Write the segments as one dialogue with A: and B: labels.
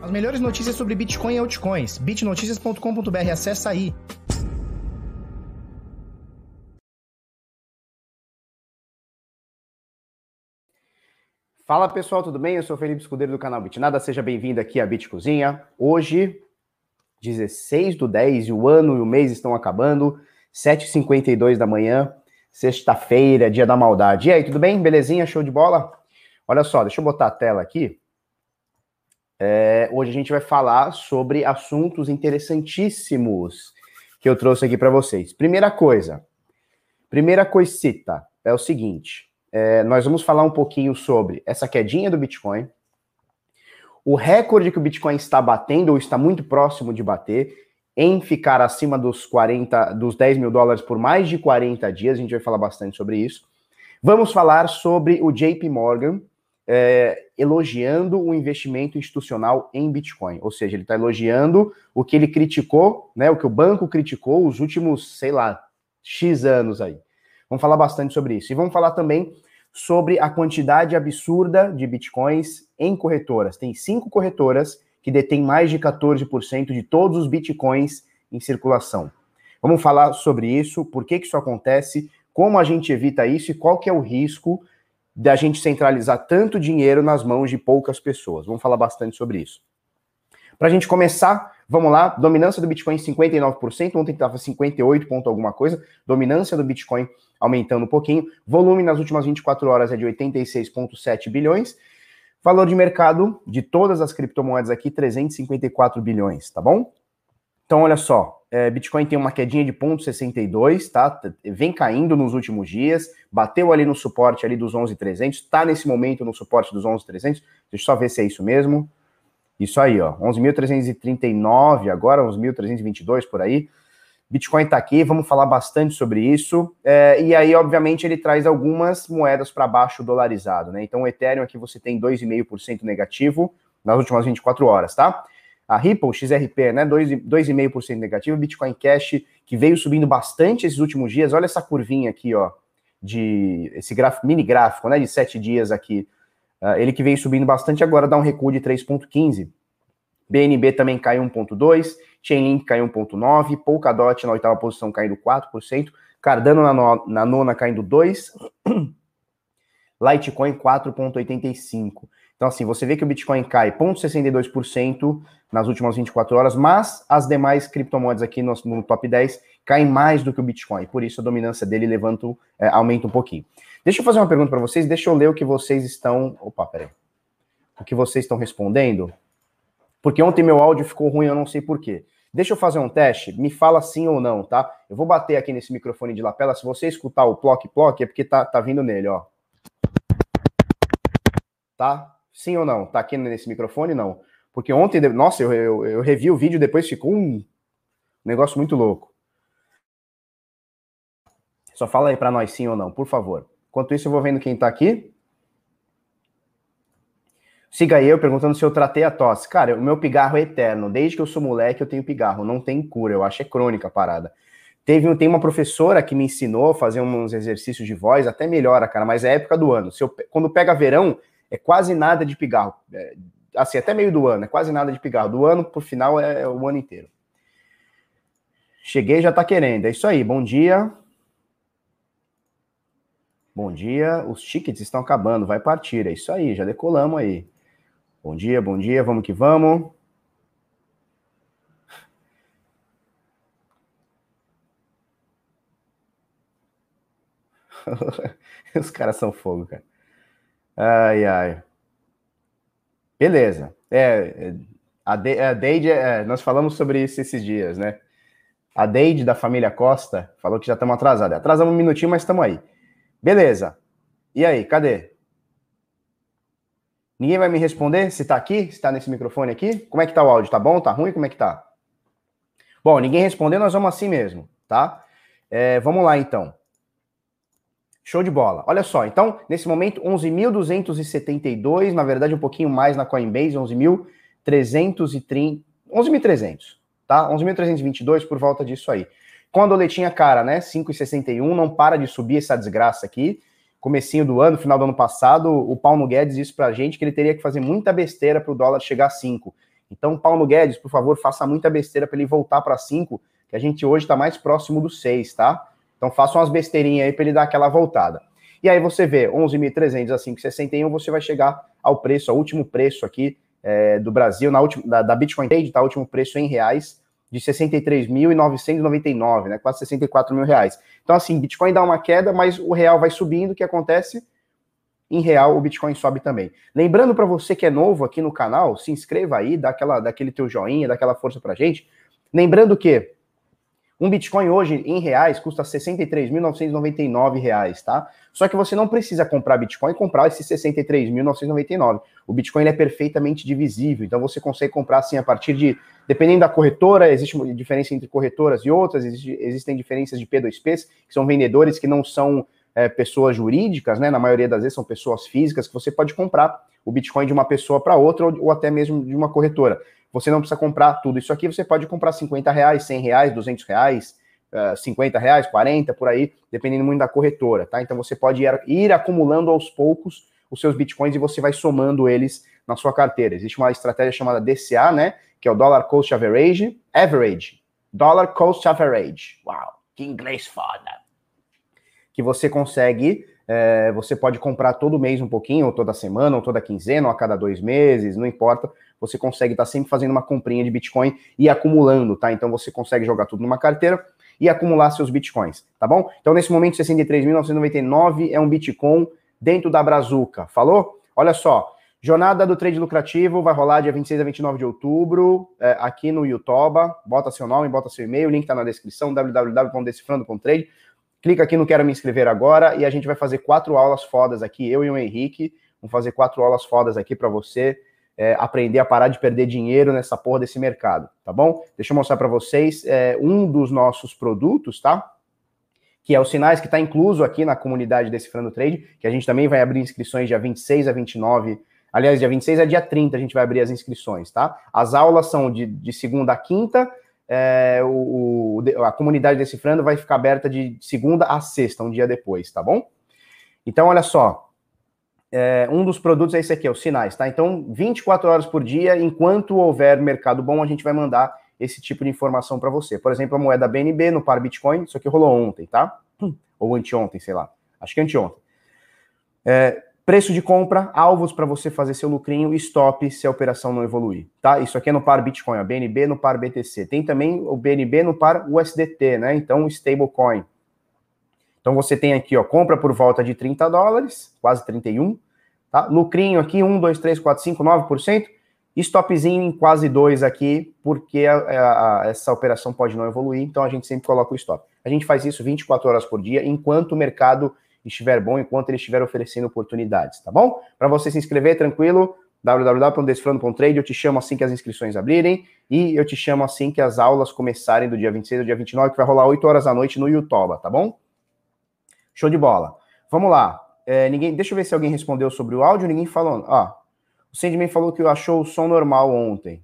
A: As melhores notícias sobre Bitcoin e altcoins. bitnoticias.com.br. Acesse aí.
B: Fala pessoal, tudo bem? Eu sou o Felipe Escudeiro do canal Bitnada. Seja bem-vindo aqui à Bit Cozinha. Hoje, 16 do 10, e o ano e o mês estão acabando. 7h52 da manhã, sexta-feira, dia da maldade. E aí, tudo bem? Belezinha? Show de bola? Olha só, deixa eu botar a tela aqui. É, hoje a gente vai falar sobre assuntos interessantíssimos que eu trouxe aqui para vocês. Primeira coisa, primeira coisita é o seguinte: é, nós vamos falar um pouquinho sobre essa quedinha do Bitcoin, o recorde que o Bitcoin está batendo ou está muito próximo de bater em ficar acima dos 40, dos 10 mil dólares por mais de 40 dias. A gente vai falar bastante sobre isso. Vamos falar sobre o JP Morgan, é, elogiando o investimento institucional em Bitcoin. Ou seja, ele está elogiando o que ele criticou, né? O que o banco criticou os últimos, sei lá, X anos aí. Vamos falar bastante sobre isso. E vamos falar também sobre a quantidade absurda de bitcoins em corretoras. Tem cinco corretoras que detêm mais de 14% de todos os bitcoins em circulação. Vamos falar sobre isso, por que, que isso acontece, como a gente evita isso e qual que é o risco da gente centralizar tanto dinheiro nas mãos de poucas pessoas. Vamos falar bastante sobre isso. Para a gente começar, vamos lá. Dominância do Bitcoin 59%, ontem estava 58 ponto alguma coisa. Dominância do Bitcoin aumentando um pouquinho. Volume nas últimas 24 horas é de 86,7 bilhões. Valor de mercado de todas as criptomoedas aqui, 354 bilhões, tá bom? Então, olha só, é, Bitcoin tem uma quedinha de 0,62, tá? Vem caindo nos últimos dias, bateu ali no suporte ali dos 11,300, tá nesse momento no suporte dos 11,300. Deixa eu só ver se é isso mesmo. Isso aí, ó, 11.339 agora, 11.322 por aí. Bitcoin tá aqui, vamos falar bastante sobre isso. É, e aí, obviamente, ele traz algumas moedas para baixo dolarizado, né? Então, o Ethereum aqui você tem 2,5% negativo nas últimas 24 horas, tá? A Ripple, XRP, né, 2,5% negativo, Bitcoin Cash, que veio subindo bastante esses últimos dias, olha essa curvinha aqui, ó, de esse gráfico, mini gráfico, né, de sete dias aqui, uh, ele que veio subindo bastante, agora dá um recuo de 3,15%. BNB também caiu 1,2%, Chainlink caiu 1,9%, Polkadot na oitava posição caindo 4%, Cardano na, no, na nona caindo 2%, Litecoin 4,85%. Então, assim, você vê que o Bitcoin cai 0,62% nas últimas 24 horas, mas as demais criptomoedas aqui no, no, top 10 caem mais do que o Bitcoin. Por isso, a dominância dele levanta, é, aumenta um pouquinho. Deixa eu fazer uma pergunta para vocês, deixa eu ler o que vocês estão. Opa, peraí. O que vocês estão respondendo. Porque ontem meu áudio ficou ruim, eu não sei porquê. Deixa eu fazer um teste, me fala sim ou não, tá? Eu vou bater aqui nesse microfone de lapela. Se você escutar o ploc-ploc, é porque tá, tá vindo nele, ó. Tá? Sim ou não? Tá aqui nesse microfone? Não. Porque ontem, nossa, eu, eu, eu revi o vídeo depois ficou um negócio muito louco. Só fala aí para nós sim ou não, por favor. Enquanto isso, eu vou vendo quem tá aqui. Siga eu perguntando se eu tratei a tosse. Cara, o meu pigarro é eterno. Desde que eu sou moleque, eu tenho pigarro. Não tem cura. Eu acho é crônica a parada. Teve, tem uma professora que me ensinou a fazer uns exercícios de voz, até melhora, cara, mas é época do ano. Se eu, quando pega verão, é quase nada de pigarro. É, assim, até meio do ano, é quase nada de pigarro. Do ano pro final é, é o ano inteiro. Cheguei já tá querendo. É isso aí. Bom dia. Bom dia. Os tickets estão acabando. Vai partir. É isso aí. Já decolamos aí. Bom dia, bom dia. Vamos que vamos. Os caras são fogo, cara. Ai, ai. Beleza. É, a, de, a Deide, é, nós falamos sobre isso esses dias, né? A Deide da família Costa falou que já estamos atrasados. Atrasamos um minutinho, mas estamos aí. Beleza. E aí, cadê? Ninguém vai me responder se está aqui, se está nesse microfone aqui? Como é que tá o áudio? Tá bom? Tá ruim? Como é que tá? Bom, ninguém respondeu, nós vamos assim mesmo, tá? É, vamos lá então. Show de bola. Olha só, então, nesse momento, 11.272, na verdade, um pouquinho mais na Coinbase, 11.330, 11.300, tá? 11.322 por volta disso aí. Com a doletinha cara, né? 5,61, não para de subir essa desgraça aqui. Comecinho do ano, final do ano passado, o Paulo Guedes disse pra gente que ele teria que fazer muita besteira para o dólar chegar a 5. Então, Paulo Guedes, por favor, faça muita besteira para ele voltar para 5, que a gente hoje está mais próximo do 6, tá? Então, faça umas besteirinhas aí para ele dar aquela voltada. E aí você vê 11.300 a 5,61, você vai chegar ao preço, ao último preço aqui é, do Brasil, na última, da, da Bitcoin Trade, tá? O último preço em reais, de 63.999, né? Quase 64 mil reais. Então, assim, Bitcoin dá uma queda, mas o real vai subindo. O que acontece? Em real, o Bitcoin sobe também. Lembrando para você que é novo aqui no canal, se inscreva aí, dá, aquela, dá aquele teu joinha, dá aquela força pra gente. Lembrando que um Bitcoin hoje, em reais, custa R$ 63.999, tá? Só que você não precisa comprar Bitcoin e comprar esses 63.999. O Bitcoin é perfeitamente divisível, então você consegue comprar assim a partir de, dependendo da corretora, existe uma diferença entre corretoras e outras, existe, existem diferenças de P2Ps, que são vendedores que não são é, pessoas jurídicas, né? Na maioria das vezes são pessoas físicas que você pode comprar o Bitcoin de uma pessoa para outra ou, ou até mesmo de uma corretora. Você não precisa comprar tudo isso aqui, você pode comprar 50 reais, 100 reais, 200 reais, uh, 50 reais, 40, por aí, dependendo muito da corretora, tá? Então você pode ir, ir acumulando aos poucos os seus bitcoins e você vai somando eles na sua carteira. Existe uma estratégia chamada DCA, né? Que é o Dollar Cost Average. Average. Dollar Cost Average. Uau, que inglês foda. Que você consegue é, você pode comprar todo mês um pouquinho, ou toda semana, ou toda quinzena, ou a cada dois meses, não importa. Você consegue estar tá sempre fazendo uma comprinha de Bitcoin e acumulando, tá? Então você consegue jogar tudo numa carteira e acumular seus Bitcoins, tá bom? Então nesse momento 63.999 é um Bitcoin dentro da Brazuca. Falou? Olha só, Jornada do Trade Lucrativo vai rolar dia 26 a 29 de outubro, é, aqui no YouTube. Bota seu nome, bota seu e-mail, o link está na descrição, www.decifrando.trade. Clica aqui no Quero Me Inscrever Agora e a gente vai fazer quatro aulas fodas aqui, eu e o Henrique. Vamos fazer quatro aulas fodas aqui para você é, aprender a parar de perder dinheiro nessa porra desse mercado, tá bom? Deixa eu mostrar para vocês é, um dos nossos produtos, tá? Que é o Sinais, que está incluso aqui na comunidade Decifrando Trade, que a gente também vai abrir inscrições dia 26 a 29 Aliás, dia 26 a dia 30 a gente vai abrir as inscrições, tá? As aulas são de, de segunda a quinta é, o, a comunidade Decifrando vai ficar aberta de segunda a sexta, um dia depois, tá bom? Então, olha só. É, um dos produtos é esse aqui, é o Sinais, tá? Então, 24 horas por dia, enquanto houver mercado bom, a gente vai mandar esse tipo de informação para você. Por exemplo, a moeda BNB no par Bitcoin, isso aqui rolou ontem, tá? Ou anteontem, sei lá. Acho que anteontem. É, Preço de compra, alvos para você fazer seu lucrinho e stop se a operação não evoluir, tá? Isso aqui é no par Bitcoin, a BNB no par BTC. Tem também o BNB no par USDT, né? Então, stablecoin. Então, você tem aqui, ó, compra por volta de 30 dólares, quase 31, tá? Lucrinho aqui, 1, 2, 3, 4, 5, 9%. Stopzinho em quase 2 aqui, porque a, a, a, essa operação pode não evoluir, então a gente sempre coloca o stop. A gente faz isso 24 horas por dia, enquanto o mercado estiver bom, enquanto ele estiver oferecendo oportunidades, tá bom? Para você se inscrever, tranquilo, www.desfrando.trade, eu te chamo assim que as inscrições abrirem e eu te chamo assim que as aulas começarem do dia 26 ao dia 29, que vai rolar 8 horas da noite no YouTube, tá bom? Show de bola. Vamos lá. É, ninguém, deixa eu ver se alguém respondeu sobre o áudio, ninguém falou. Ah, o Sandman falou que achou o som normal ontem.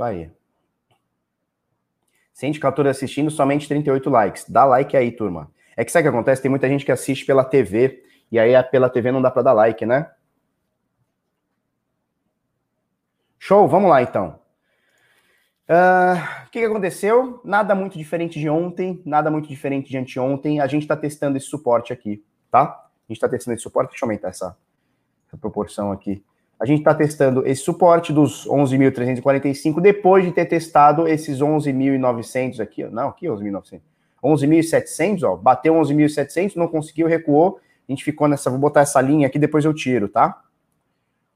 B: Isso aí. 114 assistindo, somente 38 likes. Dá like aí, turma. É que sabe o que acontece? Tem muita gente que assiste pela TV, e aí pela TV não dá para dar like, né? Show, vamos lá então. Uh, o que, que, aconteceu? Nada muito diferente de ontem, nada muito diferente de anteontem. A gente está testando esse suporte aqui, tá? A gente está testando esse suporte. Deixa eu aumentar essa, essa proporção aqui a gente está testando esse suporte dos 11.345 depois de ter testado esses 11.900 aqui, não, aqui 11.900, 11.700, ó, bateu 11.700, não conseguiu, recuou, a gente ficou nessa, vou botar essa linha aqui, depois eu tiro, tá?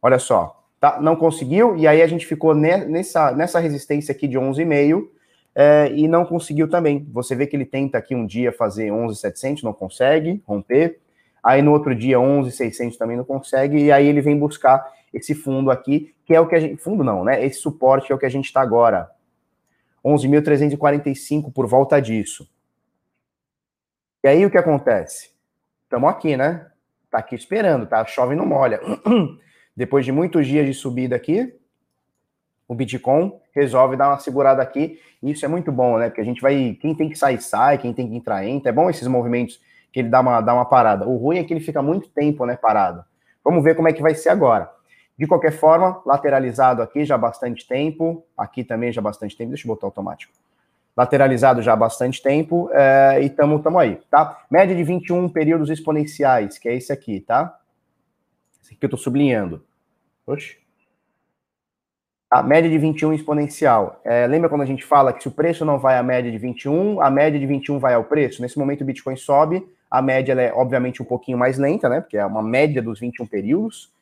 B: Olha só, tá? Não conseguiu, e aí a gente ficou nessa, nessa resistência aqui de 11,5 é, e não conseguiu também. Você vê que ele tenta aqui um dia fazer 11.700, não consegue romper, aí no outro dia 11.600 também não consegue, e aí ele vem buscar esse fundo aqui, que é o que a gente. Fundo não, né? Esse suporte é o que a gente está agora. 11.345 por volta disso. E aí o que acontece? Estamos aqui, né? Tá aqui esperando, tá? Chove não molha. Depois de muitos dias de subida aqui, o Bitcoin resolve dar uma segurada aqui. E isso é muito bom, né? Porque a gente vai. Quem tem que sair, sai, quem tem que entrar, entra. É bom esses movimentos que ele dá uma, dá uma parada. O ruim é que ele fica muito tempo, né, parado. Vamos ver como é que vai ser agora. De qualquer forma, lateralizado aqui já há bastante tempo, aqui também já há bastante tempo, deixa eu botar automático. Lateralizado já há bastante tempo, é, e estamos tamo aí, tá? Média de 21 períodos exponenciais, que é esse aqui, tá? Esse aqui eu estou sublinhando. Oxe. A média de 21 exponencial. É, lembra quando a gente fala que se o preço não vai à média de 21, a média de 21 vai ao preço? Nesse momento o Bitcoin sobe, a média é obviamente um pouquinho mais lenta, né? Porque é uma média dos 21 períodos,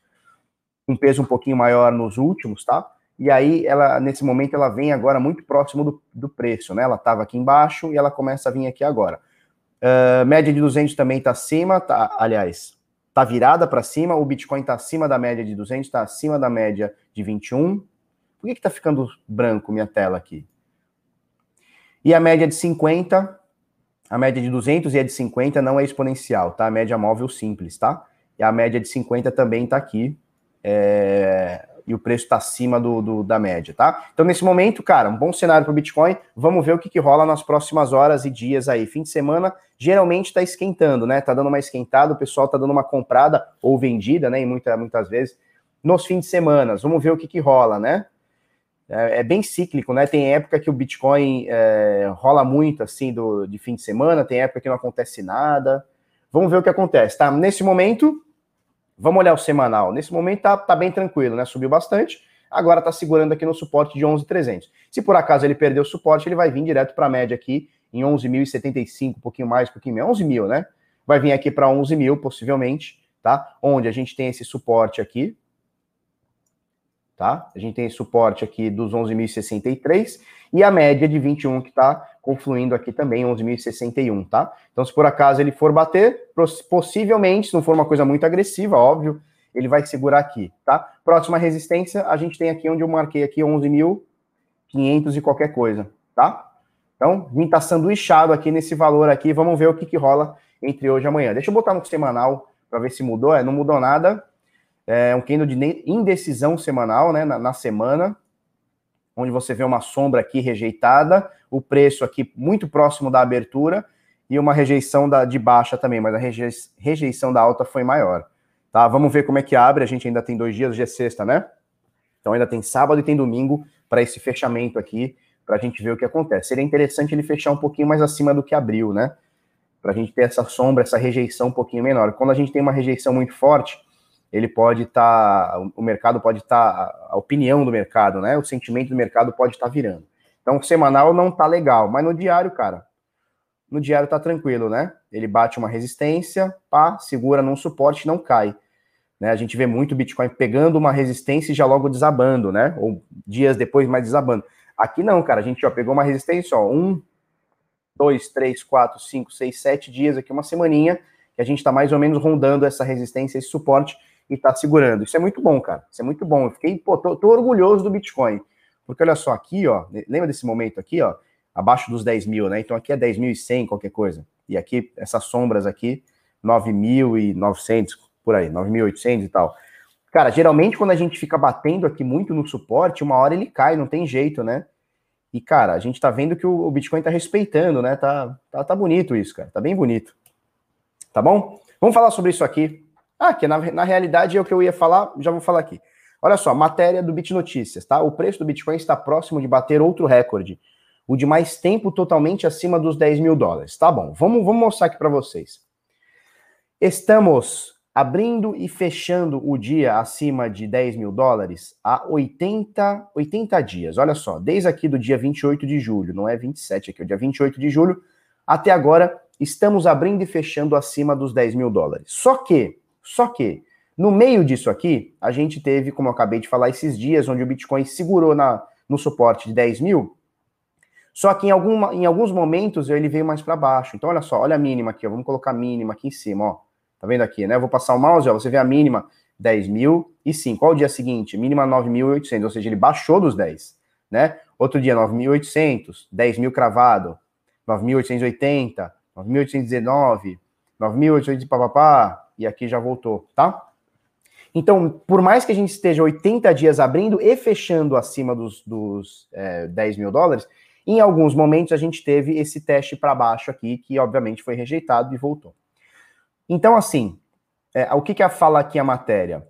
B: um peso um pouquinho maior nos últimos, tá? E aí, ela, nesse momento, ela vem agora muito próximo do, do preço, né? Ela estava aqui embaixo e ela começa a vir aqui agora. Uh, média de 200 também está acima, tá, aliás, está virada para cima. O Bitcoin está acima da média de 200, está acima da média de 21. Por que está ficando branco minha tela aqui? E a média de 50 a média de 200 e a de 50 não é exponencial, tá? A média móvel simples, tá? E a média de 50 também tá aqui. É... E o preço está acima do, do, da média, tá? Então, nesse momento, cara, um bom cenário para o Bitcoin. Vamos ver o que, que rola nas próximas horas e dias aí. Fim de semana geralmente está esquentando, né? Tá dando uma esquentada, o pessoal tá dando uma comprada ou vendida, né? E muita, muitas vezes nos fins de semana. Vamos ver o que, que rola, né? é, é, bem cíclico, né? Tem época que o Bitcoin é, rola muito assim do, de fim de semana, tem época que não acontece nada. Vamos ver o que acontece, tá? Nesse momento, vamos olhar o semanal. Nesse momento tá, tá bem tranquilo, né? Subiu bastante, agora tá segurando aqui no suporte de 11.300. Se por acaso ele perder o suporte, ele vai vir direto para a média aqui em 11.075, um pouquinho mais, um pouquinho menos, 11 mil, né? Vai vir aqui para 11 mil, possivelmente, tá? Onde a gente tem esse suporte aqui, tá? A gente tem suporte aqui dos 11.063 e a média de 21 que está confluindo aqui também, 11.061, tá? Então, se por acaso ele for bater, possivelmente, se não for uma coisa muito agressiva, óbvio, ele vai segurar aqui, tá? Próxima resistência, a gente tem aqui onde eu marquei aqui 11.500 e qualquer coisa, tá? Então, vim tá sanduichado aqui nesse valor aqui, vamos ver o que, que rola entre hoje e amanhã. Deixa eu botar no semanal para ver se mudou, é, não mudou nada, é um candle de indecisão semanal, né, na, na, semana, onde você vê uma sombra aqui rejeitada, o preço aqui muito próximo da abertura e uma rejeição da, de baixa também, mas a rejeição da alta foi maior. Tá, vamos ver como é que abre, a gente ainda tem dois dias, hoje é sexta, né? Então ainda tem sábado e tem domingo para esse fechamento aqui, para a gente ver o que acontece. Seria interessante ele fechar um pouquinho mais acima do que abriu, né? Para a gente ter essa sombra, essa rejeição um pouquinho menor. Quando a gente tem uma rejeição muito forte, ele pode estar, tá, o mercado pode estar, tá, a opinião do mercado, né? O sentimento do mercado pode estar tá virando. Então, semanal não tá legal, mas no diário, cara, no diário tá tranquilo, né? Ele bate uma resistência, pá, segura num suporte, não cai. Né? A gente vê muito Bitcoin pegando uma resistência e já logo desabando, né? Ou dias depois mais desabando. Aqui não, cara, a gente ó, pegou uma resistência, ó, um, dois, três, quatro, cinco, seis, sete dias aqui, uma semaninha, que a gente está mais ou menos rondando essa resistência, esse suporte, e está segurando. Isso é muito bom, cara. Isso é muito bom. Eu fiquei, pô, tô, tô, orgulhoso do Bitcoin. Porque olha só, aqui, ó, lembra desse momento aqui, ó, abaixo dos 10 mil, né? Então aqui é 10.100, qualquer coisa. E aqui, essas sombras aqui, 9.900, por aí, 9.800 e tal. Cara, geralmente quando a gente fica batendo aqui muito no suporte, uma hora ele cai, não tem jeito, né? E, cara, a gente tá vendo que o Bitcoin tá respeitando, né? Tá, tá, tá bonito isso, cara. Tá bem bonito. Tá bom? Vamos falar sobre isso aqui. Ah, que na, na realidade é o que eu ia falar, já vou falar aqui. Olha só, matéria do Bit Notícias, tá? O preço do Bitcoin está próximo de bater outro recorde, o de mais tempo totalmente acima dos 10 mil dólares. Tá bom, vamos, vamos mostrar aqui para vocês. Estamos abrindo e fechando o dia acima de 10 mil dólares há 80, 80 dias. Olha só, desde aqui do dia 28 de julho, não é 27 aqui, é o dia 28 de julho, até agora estamos abrindo e fechando acima dos 10 mil dólares. Só que só que, no meio disso aqui, a gente teve, como eu acabei de falar, esses dias onde o Bitcoin segurou na, no suporte de 10 mil, só que em, alguma, em alguns momentos ele veio mais para baixo. Então, olha só, olha a mínima aqui, ó, vamos colocar a mínima aqui em cima, ó. Tá vendo aqui, né? Eu vou passar o mouse, ó, você vê a mínima 10.005. Qual o dia seguinte? Mínima 9.800, ou seja, ele baixou dos 10, né? Outro dia 9.800, 10 mil cravado, 9.880, 9.819, 9.800 papapá, e aqui já voltou, tá? Então, por mais que a gente esteja 80 dias abrindo e fechando acima dos, dos é, 10 mil dólares, em alguns momentos a gente teve esse teste para baixo aqui, que obviamente foi rejeitado e voltou. Então, assim, é, o que, que fala aqui a matéria?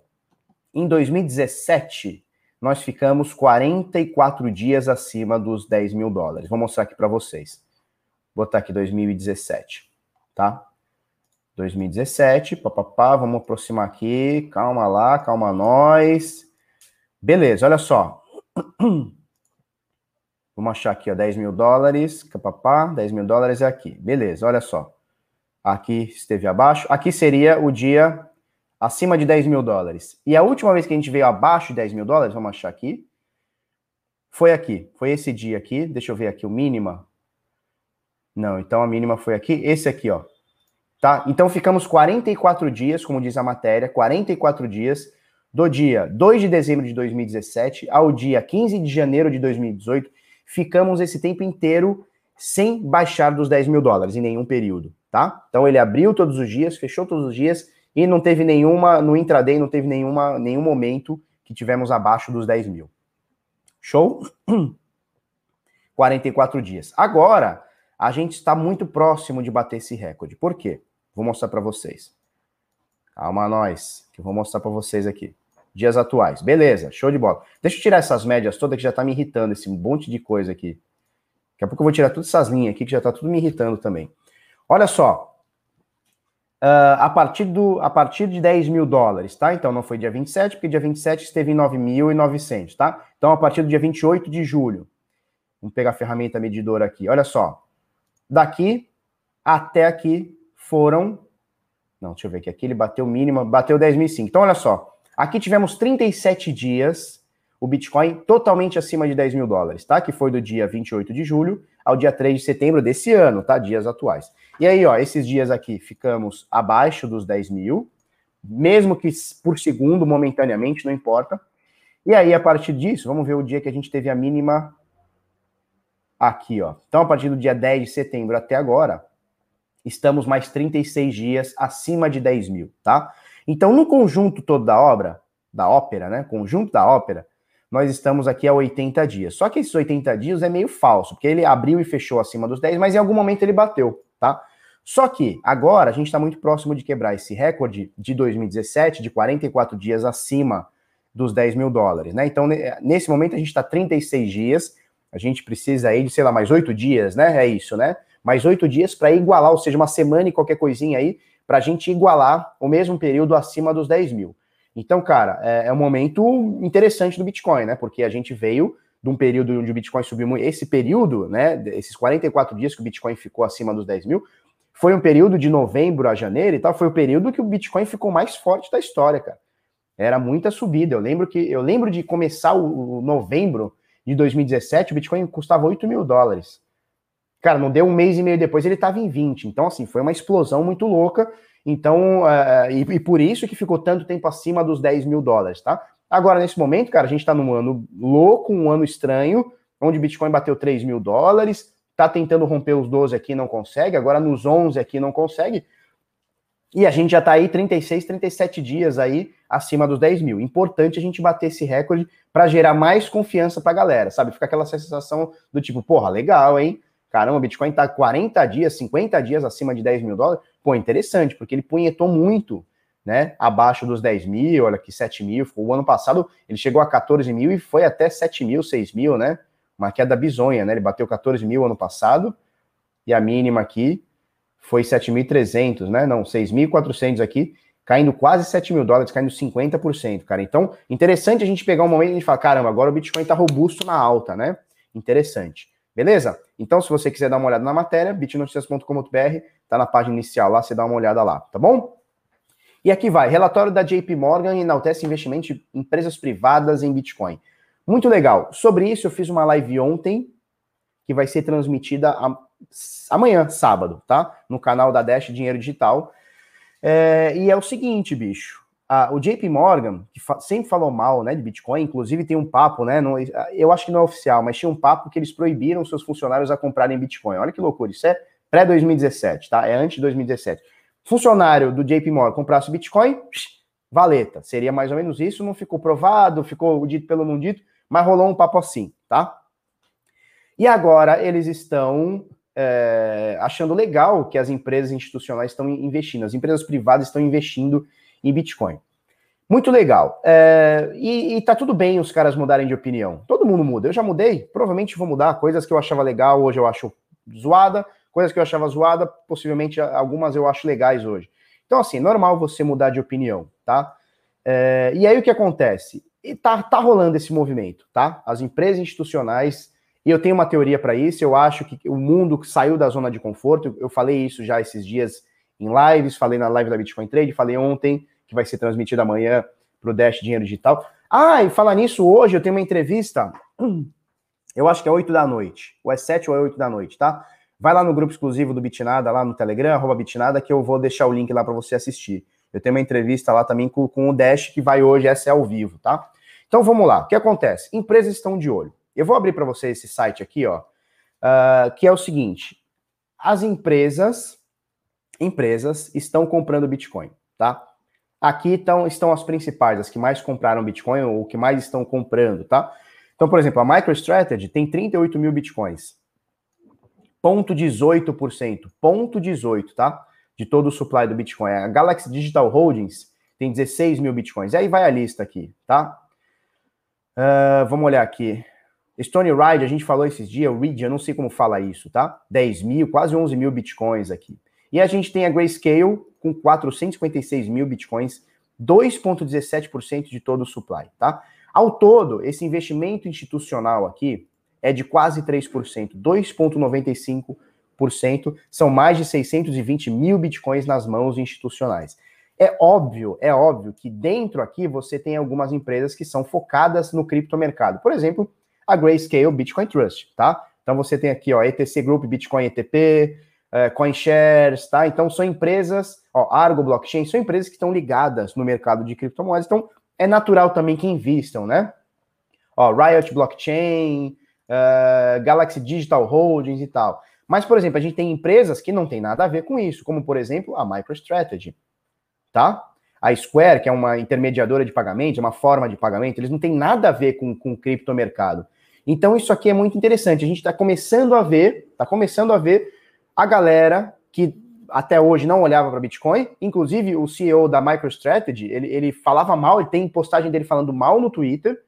B: Em 2017, nós ficamos 44 dias acima dos 10 mil dólares. Vou mostrar aqui para vocês. Vou botar aqui 2017, tá? 2017, papapá, vamos aproximar aqui, calma lá, calma nós. Beleza, olha só. Vamos achar aqui, ó, 10 mil dólares, papapá, 10 mil dólares é aqui. Beleza, olha só. Aqui esteve abaixo. Aqui seria o dia acima de 10 mil dólares. E a última vez que a gente veio abaixo de 10 mil dólares, vamos achar aqui, foi aqui. Foi esse dia aqui. Deixa eu ver aqui o mínima. Não, então a mínima foi aqui. Esse aqui, ó. Tá? Então ficamos 44 dias, como diz a matéria, 44 dias do dia 2 de dezembro de 2017 ao dia 15 de janeiro de 2018. Ficamos esse tempo inteiro sem baixar dos 10 mil dólares em nenhum período, tá? Então ele abriu todos os dias, fechou todos os dias e não teve nenhuma, no intraday, não teve nenhuma, nenhum momento que tivemos abaixo dos 10 mil. Show? 44 dias. Agora, a gente está muito próximo de bater esse recorde. Por quê? Vou mostrar para vocês. Calma nós, que eu vou mostrar para vocês aqui. Dias atuais. Beleza, show de bola. Deixa eu tirar essas médias todas que já tá me irritando, esse monte de coisa aqui. Daqui a pouco eu vou tirar todas essas linhas aqui que já tá tudo me irritando também. Olha só, uh, a, partir do, a partir de 10 mil dólares, tá? Então não foi dia 27, porque dia 27 esteve em 9.900, tá? Então a partir do dia 28 de julho, vamos pegar a ferramenta medidora aqui, olha só. Daqui até aqui foram. Não, deixa eu ver aqui. Aqui ele bateu mínimo, bateu 10.005. Então olha só. Aqui tivemos 37 dias o Bitcoin totalmente acima de 10 mil dólares, tá? Que foi do dia 28 de julho ao dia 3 de setembro desse ano, tá? Dias atuais. E aí, ó, esses dias aqui ficamos abaixo dos 10 mil, mesmo que por segundo, momentaneamente, não importa. E aí, a partir disso, vamos ver o dia que a gente teve a mínima aqui, ó. Então, a partir do dia 10 de setembro até agora, estamos mais 36 dias acima de 10 mil, tá? Então, no conjunto todo da obra, da ópera, né? Conjunto da ópera, nós estamos aqui há 80 dias. Só que esses 80 dias é meio falso, porque ele abriu e fechou acima dos 10, mas em algum momento ele bateu, tá? Só que agora a gente está muito próximo de quebrar esse recorde de 2017, de 44 dias acima dos 10 mil dólares, né? Então, nesse momento a gente está 36 dias, a gente precisa aí de, sei lá, mais oito dias, né? É isso, né? Mais oito dias para igualar, ou seja, uma semana e qualquer coisinha aí, para a gente igualar o mesmo período acima dos 10 mil. Então, cara, é, é um momento interessante do Bitcoin, né? Porque a gente veio de um período onde o Bitcoin subiu muito. Esse período, né? Esses 44 dias que o Bitcoin ficou acima dos 10 mil, foi um período de novembro a janeiro e tal. Foi o período que o Bitcoin ficou mais forte da história, cara. Era muita subida. Eu lembro que eu lembro de começar o, o novembro de 2017, o Bitcoin custava 8 mil dólares. Cara, não deu um mês e meio depois, ele estava em 20. Então, assim, foi uma explosão muito louca. Então, uh, e, e, por isso que ficou tanto tempo acima dos 10 mil dólares, tá? Agora, nesse momento, cara, a gente está num ano louco, um ano estranho, onde o Bitcoin bateu 3 mil dólares, tá tentando romper os 12 aqui, não consegue, agora nos 11 aqui não consegue, e a gente já tá aí 36, 37 dias aí acima dos 10 mil. Importante a gente bater esse recorde para gerar mais confiança pra galera, sabe? Fica aquela sensação do tipo, porra, legal, hein? Caramba, o Bitcoin tá 40 dias, 50 dias acima de 10 mil dólares. Pô, interessante, porque ele punhetou muito, né? Abaixo dos 10 mil, olha aqui, 7 mil. O ano passado ele chegou a 14 mil e foi até 7 mil, 6 mil, né? Uma queda bizonha, né? Ele bateu 14 mil ano passado e a mínima aqui foi 7.300, né? Não, 6.400 aqui, caindo quase 7 mil dólares, caindo 50%, cara. Então, interessante a gente pegar um momento e a gente falar, caramba, agora o Bitcoin tá robusto na alta, né? Interessante. Beleza? Então, se você quiser dar uma olhada na matéria, bitnoticias.com.br, tá na página inicial lá, você dá uma olhada lá, tá bom? E aqui vai, relatório da JP Morgan enaltece investimento em empresas privadas em Bitcoin. Muito legal. Sobre isso, eu fiz uma live ontem, que vai ser transmitida amanhã, sábado, tá? No canal da Dash Dinheiro Digital. É, e é o seguinte, bicho o JP Morgan, que fa sempre falou mal né, de Bitcoin, inclusive tem um papo, né? No, eu acho que não é oficial, mas tinha um papo que eles proibiram seus funcionários a comprarem Bitcoin. Olha que loucura, isso é pré-2017, tá? É antes de 2017. Funcionário do JP Morgan comprasse Bitcoin, valeta. Seria mais ou menos isso, não ficou provado, ficou dito pelo não dito, mas rolou um papo assim, tá? E agora eles estão é, achando legal que as empresas institucionais estão investindo, as empresas privadas estão investindo em Bitcoin. Muito legal. É, e, e tá tudo bem os caras mudarem de opinião. Todo mundo muda. Eu já mudei, provavelmente vou mudar. Coisas que eu achava legal, hoje eu acho zoada. Coisas que eu achava zoada, possivelmente algumas eu acho legais hoje. Então, assim, normal você mudar de opinião, tá? É, e aí o que acontece? E tá, tá rolando esse movimento, tá? As empresas institucionais, e eu tenho uma teoria para isso, eu acho que o mundo saiu da zona de conforto, eu falei isso já esses dias em lives, falei na live da Bitcoin Trade, falei ontem, que vai ser transmitida amanhã para o Dash Dinheiro Digital. Ah, e falar nisso, hoje eu tenho uma entrevista, eu acho que é 8 da noite, ou é 7 ou é 8 da noite, tá? Vai lá no grupo exclusivo do Bitnada, lá no Telegram, arroba Bitnada, que eu vou deixar o link lá para você assistir. Eu tenho uma entrevista lá também com, com o Dash, que vai hoje, essa é ao vivo, tá? Então vamos lá, o que acontece? Empresas estão de olho. Eu vou abrir para você esse site aqui, ó, uh, que é o seguinte: as empresas, empresas estão comprando Bitcoin, tá? Aqui estão, estão as principais, as que mais compraram Bitcoin ou que mais estão comprando, tá? Então, por exemplo, a MicroStrategy tem 38 mil Bitcoins. Ponto 18%. Ponto 18, tá? De todo o supply do Bitcoin. A Galaxy Digital Holdings tem 16 mil Bitcoins. E aí vai a lista aqui, tá? Uh, vamos olhar aqui. Stone Ride, a gente falou esses dias, Reed, eu não sei como fala isso, tá? 10 mil, quase 11 mil bitcoins aqui. E a gente tem a Grayscale com 456 mil bitcoins, 2,17% de todo o supply, tá? Ao todo, esse investimento institucional aqui é de quase 3%, 2,95%, são mais de 620 mil bitcoins nas mãos institucionais. É óbvio, é óbvio que dentro aqui você tem algumas empresas que são focadas no criptomercado. Por exemplo, a Grayscale Bitcoin Trust, tá? Então você tem aqui, ó, ETC Group Bitcoin ETP, é, CoinShares, tá? Então são empresas, ó, Argo Blockchain, são empresas que estão ligadas no mercado de criptomoedas, então é natural também que invistam, né? Ó, Riot Blockchain, uh, Galaxy Digital Holdings e tal. Mas, por exemplo, a gente tem empresas que não tem nada a ver com isso, como, por exemplo, a MicroStrategy, tá? A Square, que é uma intermediadora de pagamento, uma forma de pagamento, eles não têm nada a ver com, com criptomercado. Então, isso aqui é muito interessante. A gente está começando a ver, está começando a ver a galera que até hoje não olhava para Bitcoin, inclusive o CEO da MicroStrategy, ele, ele falava mal, ele tem postagem dele falando mal no Twitter,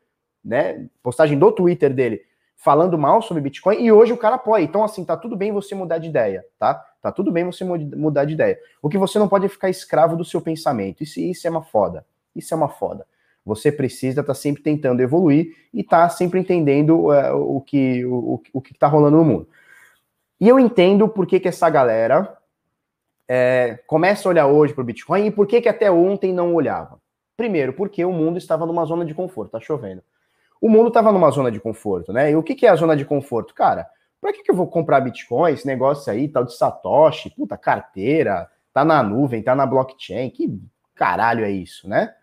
B: né? Postagem do Twitter dele falando mal sobre Bitcoin e hoje o cara apoia. Então, assim, tá tudo bem você mudar de ideia, tá? Tá tudo bem você mudar de ideia. O que você não pode é ficar escravo do seu pensamento. Isso, isso é uma foda. Isso é uma foda. Você precisa estar tá sempre tentando evoluir e tá sempre entendendo uh, o que o, o que está rolando no mundo. E eu entendo por que, que essa galera é, começa a olhar hoje para o Bitcoin e por que, que até ontem não olhava. Primeiro, porque o mundo estava numa zona de conforto, tá chovendo. O mundo estava numa zona de conforto, né? E o que, que é a zona de conforto? Cara, para que, que eu vou comprar Bitcoin, esse negócio aí, tal de Satoshi, puta, carteira, tá na nuvem, tá na blockchain, que caralho é isso, né?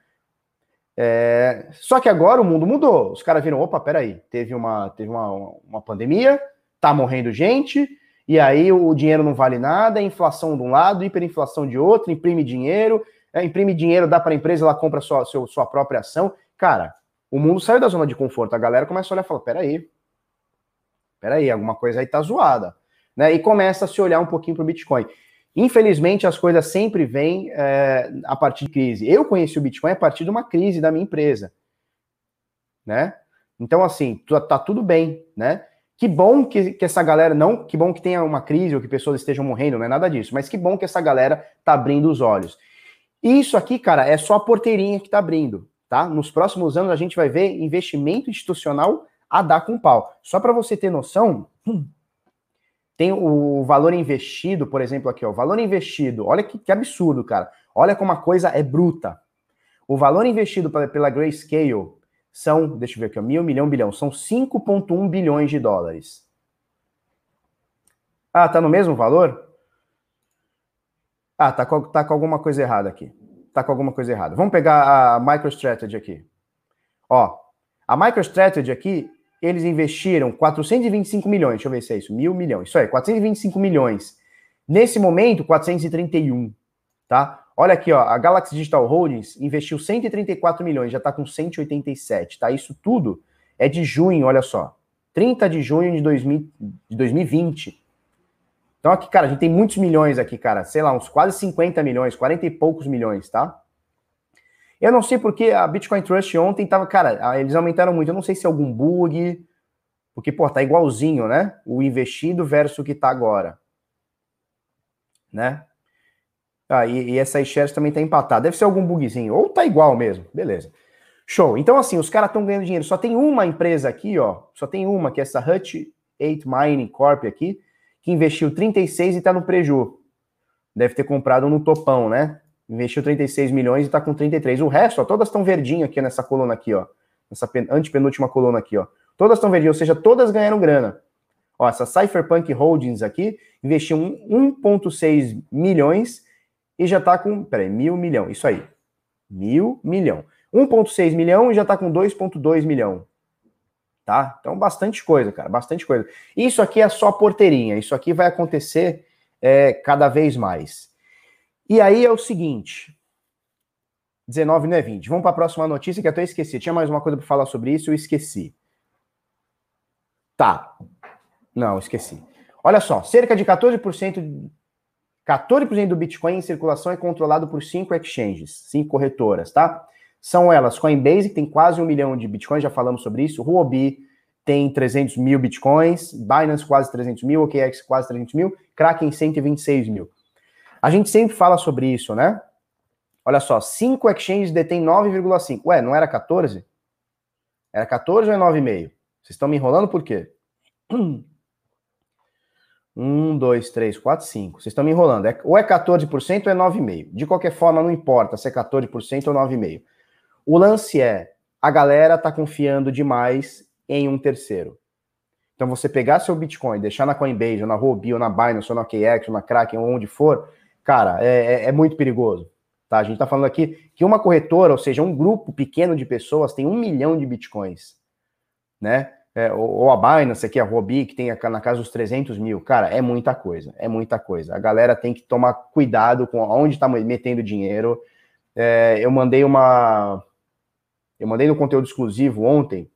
B: É... Só que agora o mundo mudou. Os caras viram, opa, peraí, teve uma, teve uma, uma pandemia, tá morrendo gente, e aí o dinheiro não vale nada, inflação de um lado, hiperinflação de outro, imprime dinheiro, é, imprime dinheiro, dá para a empresa, ela compra sua, sua, sua própria ação. Cara, o mundo saiu da zona de conforto, a galera começa a olhar e fala, peraí, peraí, alguma coisa aí tá zoada, né? E começa a se olhar um pouquinho para o Bitcoin. Infelizmente, as coisas sempre vêm é, a partir de crise. Eu conheci o Bitcoin a partir de uma crise da minha empresa, né? Então, assim, tá, tá tudo bem, né? Que bom que, que essa galera, não que bom que tenha uma crise ou que pessoas estejam morrendo, não é nada disso, mas que bom que essa galera tá abrindo os olhos. Isso aqui, cara, é só a porteirinha que tá abrindo, tá? Nos próximos anos a gente vai ver investimento institucional a dar com pau. Só para você ter noção, tem o valor investido, por exemplo, aqui, ó, o valor investido, olha que, que absurdo, cara. Olha como a coisa é bruta. O valor investido pela, pela Grayscale são, deixa eu ver aqui, mil, milhão, bilhão, são 5,1 bilhões de dólares. Ah, tá no mesmo valor? Ah, tá com, tá com alguma coisa errada aqui. Tá com alguma coisa errada. Vamos pegar a MicroStrategy aqui. Ó, a MicroStrategy aqui, eles investiram 425 milhões, deixa eu ver se é isso, mil milhões, isso aí, 425 milhões. Nesse momento, 431, tá? Olha aqui, ó, a Galaxy Digital Holdings investiu 134 milhões, já está com 187, tá? Isso tudo é de junho, olha só. 30 de junho de, 2000, de 2020. Então aqui, cara, a gente tem muitos milhões aqui, cara. Sei lá, uns quase 50 milhões, 40 e poucos milhões, tá? Eu não sei porque a Bitcoin Trust ontem tava, cara, eles aumentaram muito. Eu não sei se é algum bug, porque, pô, tá igualzinho, né? O investido versus o que tá agora. Né? Ah, e, e essa shares também tá empatada. Deve ser algum bugzinho. Ou tá igual mesmo. Beleza. Show. Então, assim, os caras estão ganhando dinheiro. Só tem uma empresa aqui, ó. Só tem uma, que é essa Hut 8 Mining Corp aqui, que investiu 36 e tá no preju. Deve ter comprado no topão, né? Investiu 36 milhões e tá com 33. O resto, ó, todas estão verdinho aqui nessa coluna aqui, ó. Nessa antepenúltima coluna aqui, ó. Todas estão verdinhas, ou seja, todas ganharam grana. Ó, essa Cypherpunk Holdings aqui investiu 1,6 milhões e já tá com. Peraí, mil milhão. Isso aí. Mil milhão. 1,6 milhão e já tá com 2,2 milhão. Tá? Então, bastante coisa, cara, bastante coisa. Isso aqui é só porteirinha, isso aqui vai acontecer é, cada vez mais. E aí é o seguinte: 19 não é 20. Vamos para a próxima notícia que até esqueci. Tinha mais uma coisa para falar sobre isso, eu esqueci. Tá. Não, esqueci. Olha só, cerca de 14%, 14% do Bitcoin em circulação é controlado por cinco exchanges, cinco corretoras, tá? São elas Coinbase, que tem quase um milhão de Bitcoins, já falamos sobre isso, Huobi tem 300 mil Bitcoins, Binance quase 300 mil, OKX quase 300 mil, Kraken 126 mil. A gente sempre fala sobre isso, né? Olha só, cinco exchanges detêm 9,5. Ué, não era 14? Era 14 ou é 9,5? Vocês estão me enrolando por quê? Um, dois, três, quatro, cinco. Vocês estão me enrolando. É, ou é 14% ou é 9,5%. De qualquer forma, não importa se é 14% ou 9,5%. O lance é, a galera tá confiando demais em um terceiro. Então, você pegar seu Bitcoin, deixar na Coinbase, ou na Huobi, ou na Binance, ou na KX, ou na Kraken, ou onde for, cara, é, é, é muito perigoso. Tá? A gente está falando aqui que uma corretora, ou seja, um grupo pequeno de pessoas tem um milhão de Bitcoins, né? É, ou a Binance aqui, a Huobi, que tem na casa dos 300 mil. Cara, é muita coisa, é muita coisa. A galera tem que tomar cuidado com onde está metendo dinheiro. É, eu mandei uma eu mandei no conteúdo exclusivo ontem.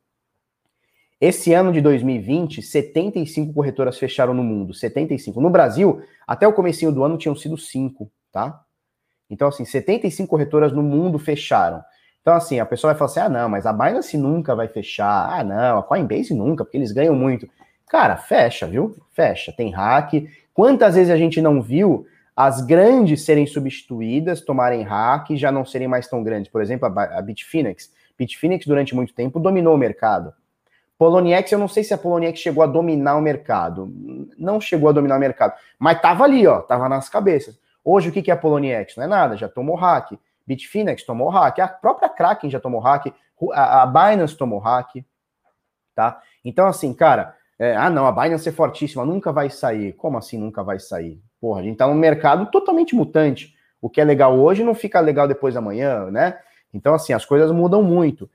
B: Esse ano de 2020, 75 corretoras fecharam no mundo. 75. No Brasil, até o comecinho do ano tinham sido 5, tá? Então, assim, 75 corretoras no mundo fecharam. Então, assim, a pessoa vai falar assim: ah, não, mas a Binance nunca vai fechar. Ah, não, a Coinbase nunca, porque eles ganham muito. Cara, fecha, viu? Fecha. Tem hack. Quantas vezes a gente não viu as grandes serem substituídas, tomarem hack e já não serem mais tão grandes? Por exemplo, a Bitfinex. Bitfinex, durante muito tempo, dominou o mercado. Poloniex, eu não sei se a Poloniex chegou a dominar o mercado. Não chegou a dominar o mercado. Mas tava ali, ó, tava nas cabeças. Hoje, o que é a Poloniex? Não é nada, já tomou hack. Bitfinex tomou hack. A própria Kraken já tomou hack. A, Binance tomou hack. Tá? Então, assim, cara, é, ah, não, a Binance é fortíssima, nunca vai sair. Como assim nunca vai sair? Porra, a gente tá num mercado totalmente mutante. O que é legal hoje não fica legal depois da manhã, né? Então, assim, as coisas mudam muito.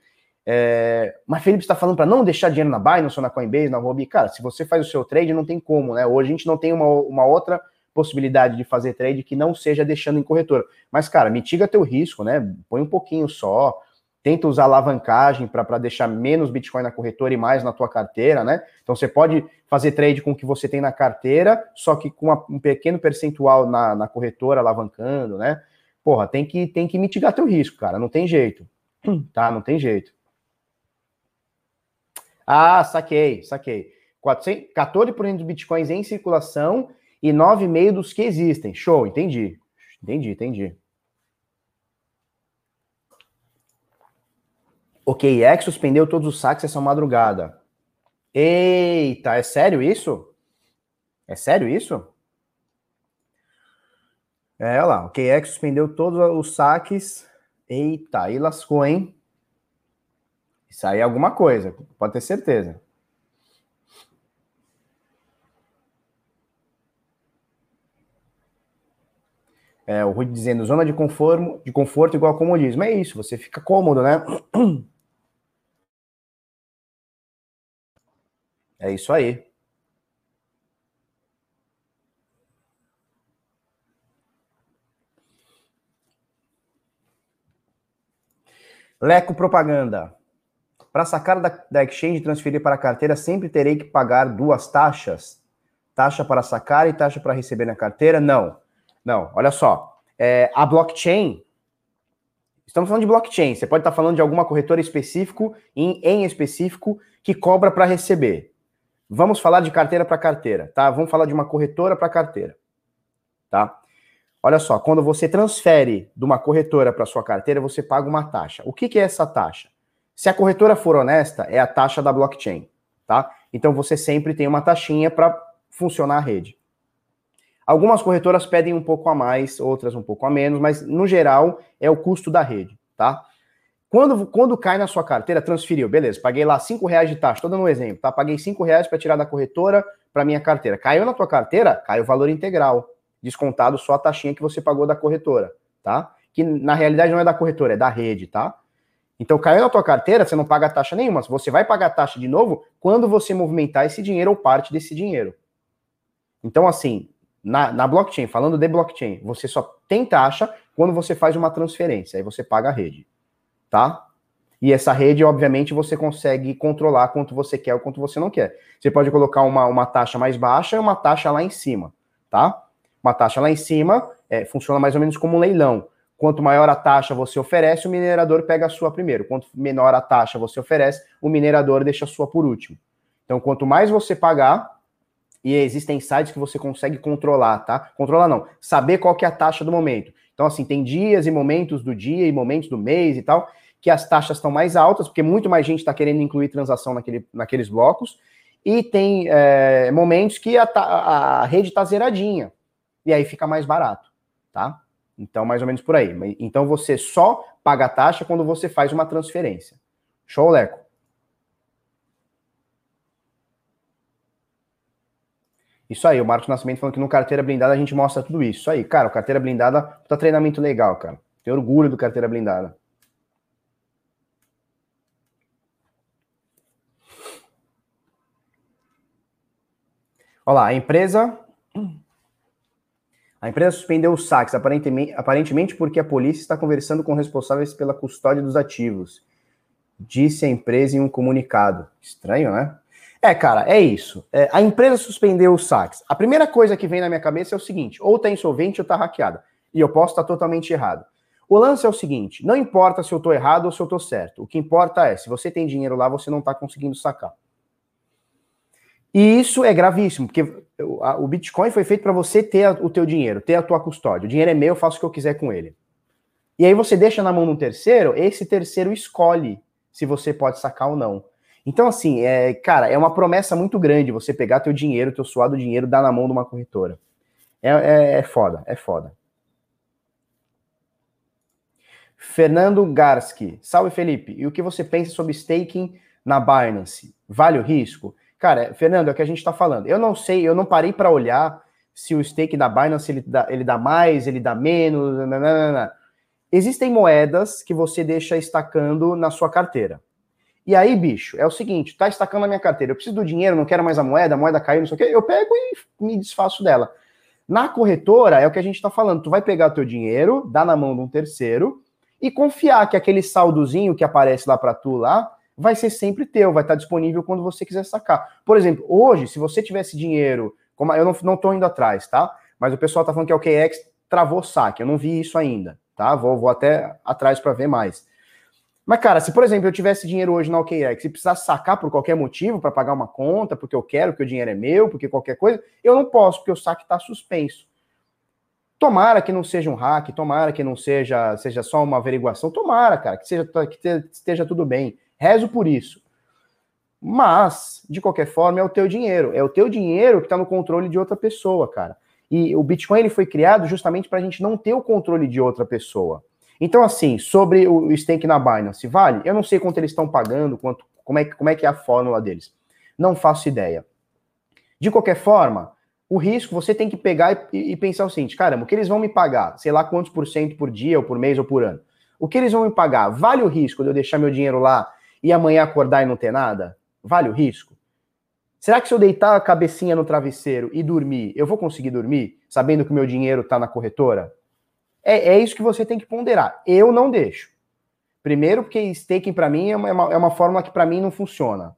B: É... Mas Felipe está falando para não deixar dinheiro na Binance ou na Coinbase, na Huobi. Cara, se você faz o seu trade, não tem como, né? Hoje a gente não tem uma, uma outra possibilidade de fazer trade que não seja deixando em corretora. Mas, cara, mitiga teu risco, né? Põe um pouquinho só. Tenta usar alavancagem para deixar menos Bitcoin na corretora e mais na tua carteira, né? Então você pode fazer trade com o que você tem na carteira, só que com uma, um pequeno percentual na, na corretora alavancando, né? Porra, tem que, tem que mitigar teu risco, cara. Não tem jeito. Tá? Não tem jeito. Ah, saquei, saquei. 400, 14% dos bitcoins em circulação e 9,5% dos que existem. Show, entendi. Entendi, entendi. Ok, X suspendeu todos os saques essa madrugada. Eita, é sério isso? É sério isso? É, olha lá, o KX suspendeu todos os saques. Eita, aí lascou, hein? Isso aí é alguma coisa, pode ter certeza. É, o Rui dizendo, zona de conforto, de conforto igual a comodismo. É isso, você fica cômodo, né? É isso aí. Leco Propaganda. Para sacar da, da exchange e transferir para a carteira, sempre terei que pagar duas taxas? Taxa para sacar e taxa para receber na carteira? Não. Não, olha só. É, a blockchain, estamos falando de blockchain, você pode estar falando de alguma corretora específico, em, em específico, que cobra para receber. Vamos falar de carteira para carteira, tá? Vamos falar de uma corretora para carteira, tá? Olha só, quando você transfere de uma corretora para sua carteira, você paga uma taxa. O que, que é essa taxa? Se a corretora for honesta, é a taxa da blockchain, tá? Então você sempre tem uma taxinha para funcionar a rede. Algumas corretoras pedem um pouco a mais, outras um pouco a menos, mas no geral é o custo da rede, tá? Quando, quando cai na sua carteira, transferiu, beleza, paguei lá 5 reais de taxa, estou dando um exemplo, tá? Paguei 5 reais para tirar da corretora para minha carteira. Caiu na tua carteira, cai o valor integral descontado só a taxinha que você pagou da corretora, tá? Que na realidade não é da corretora, é da rede, tá? Então caiu na tua carteira, você não paga taxa nenhuma, você vai pagar taxa de novo quando você movimentar esse dinheiro ou parte desse dinheiro. Então, assim, na, na blockchain, falando de blockchain, você só tem taxa quando você faz uma transferência, aí você paga a rede, tá? E essa rede, obviamente, você consegue controlar quanto você quer ou quanto você não quer. Você pode colocar uma, uma taxa mais baixa e uma taxa lá em cima, tá? uma taxa lá em cima, é, funciona mais ou menos como um leilão. Quanto maior a taxa você oferece, o minerador pega a sua primeiro. Quanto menor a taxa você oferece, o minerador deixa a sua por último. Então, quanto mais você pagar, e existem sites que você consegue controlar, tá? Controlar não, saber qual que é a taxa do momento. Então, assim, tem dias e momentos do dia e momentos do mês e tal, que as taxas estão mais altas, porque muito mais gente está querendo incluir transação naquele, naqueles blocos, e tem é, momentos que a, a rede está zeradinha e aí fica mais barato, tá? Então, mais ou menos por aí. Então, você só paga a taxa quando você faz uma transferência. Show, Leco? Isso aí, o Marcos Nascimento falando que no Carteira Blindada a gente mostra tudo isso. Isso aí, cara, o Carteira Blindada tá treinamento legal, cara. Tenho orgulho do Carteira Blindada. Olha lá, a empresa a empresa suspendeu os saques, aparentemente, aparentemente porque a polícia está conversando com responsáveis pela custódia dos ativos. Disse a empresa em um comunicado. Estranho, né? É, cara, é isso. É, a empresa suspendeu os saques. A primeira coisa que vem na minha cabeça é o seguinte: ou tá insolvente ou tá hackeada. E eu posso estar totalmente errado. O lance é o seguinte: não importa se eu tô errado ou se eu tô certo. O que importa é, se você tem dinheiro lá, você não tá conseguindo sacar. E isso é gravíssimo, porque o Bitcoin foi feito para você ter o teu dinheiro, ter a tua custódia. O dinheiro é meu, eu faço o que eu quiser com ele. E aí você deixa na mão de um terceiro, esse terceiro escolhe se você pode sacar ou não. Então, assim, é, cara, é uma promessa muito grande você pegar teu dinheiro, teu suado dinheiro, dar na mão de uma corretora. É, é, é foda, é foda. Fernando Garski. Salve, Felipe. E o que você pensa sobre staking na Binance? Vale o risco? Cara, Fernando, é o que a gente está falando. Eu não sei, eu não parei para olhar se o stake da Binance ele dá, ele dá mais, ele dá menos. Nananana. Existem moedas que você deixa estacando na sua carteira. E aí, bicho, é o seguinte: tá estacando na minha carteira, eu preciso do dinheiro, não quero mais a moeda, a moeda caiu, não sei o quê, eu pego e me desfaço dela. Na corretora, é o que a gente está falando: tu vai pegar o teu dinheiro, dar na mão de um terceiro e confiar que aquele saldozinho que aparece lá para tu lá vai ser sempre teu, vai estar disponível quando você quiser sacar. Por exemplo, hoje, se você tivesse dinheiro, como eu não, não tô indo atrás, tá? Mas o pessoal tá falando que a OKX travou saque, eu não vi isso ainda, tá? Vou, vou até atrás para ver mais. Mas, cara, se, por exemplo, eu tivesse dinheiro hoje na OKX e precisasse sacar por qualquer motivo, para pagar uma conta, porque eu quero, porque o dinheiro é meu, porque qualquer coisa, eu não posso, porque o saque está suspenso. Tomara que não seja um hack, tomara que não seja, seja só uma averiguação, tomara, cara, que, seja, que esteja tudo bem. Rezo por isso. Mas, de qualquer forma, é o teu dinheiro. É o teu dinheiro que está no controle de outra pessoa, cara. E o Bitcoin ele foi criado justamente para a gente não ter o controle de outra pessoa. Então, assim, sobre o stake na Binance, vale? Eu não sei quanto eles estão pagando, quanto, como, é, como é que é a fórmula deles. Não faço ideia. De qualquer forma, o risco você tem que pegar e, e pensar o seguinte: caramba, o que eles vão me pagar? Sei lá quantos por cento por dia, ou por mês, ou por ano. O que eles vão me pagar? Vale o risco de eu deixar meu dinheiro lá e amanhã acordar e não ter nada? Vale o risco? Será que se eu deitar a cabecinha no travesseiro e dormir, eu vou conseguir dormir, sabendo que o meu dinheiro está na corretora? É, é isso que você tem que ponderar. Eu não deixo. Primeiro, porque staking para mim é uma, é uma fórmula que para mim não funciona.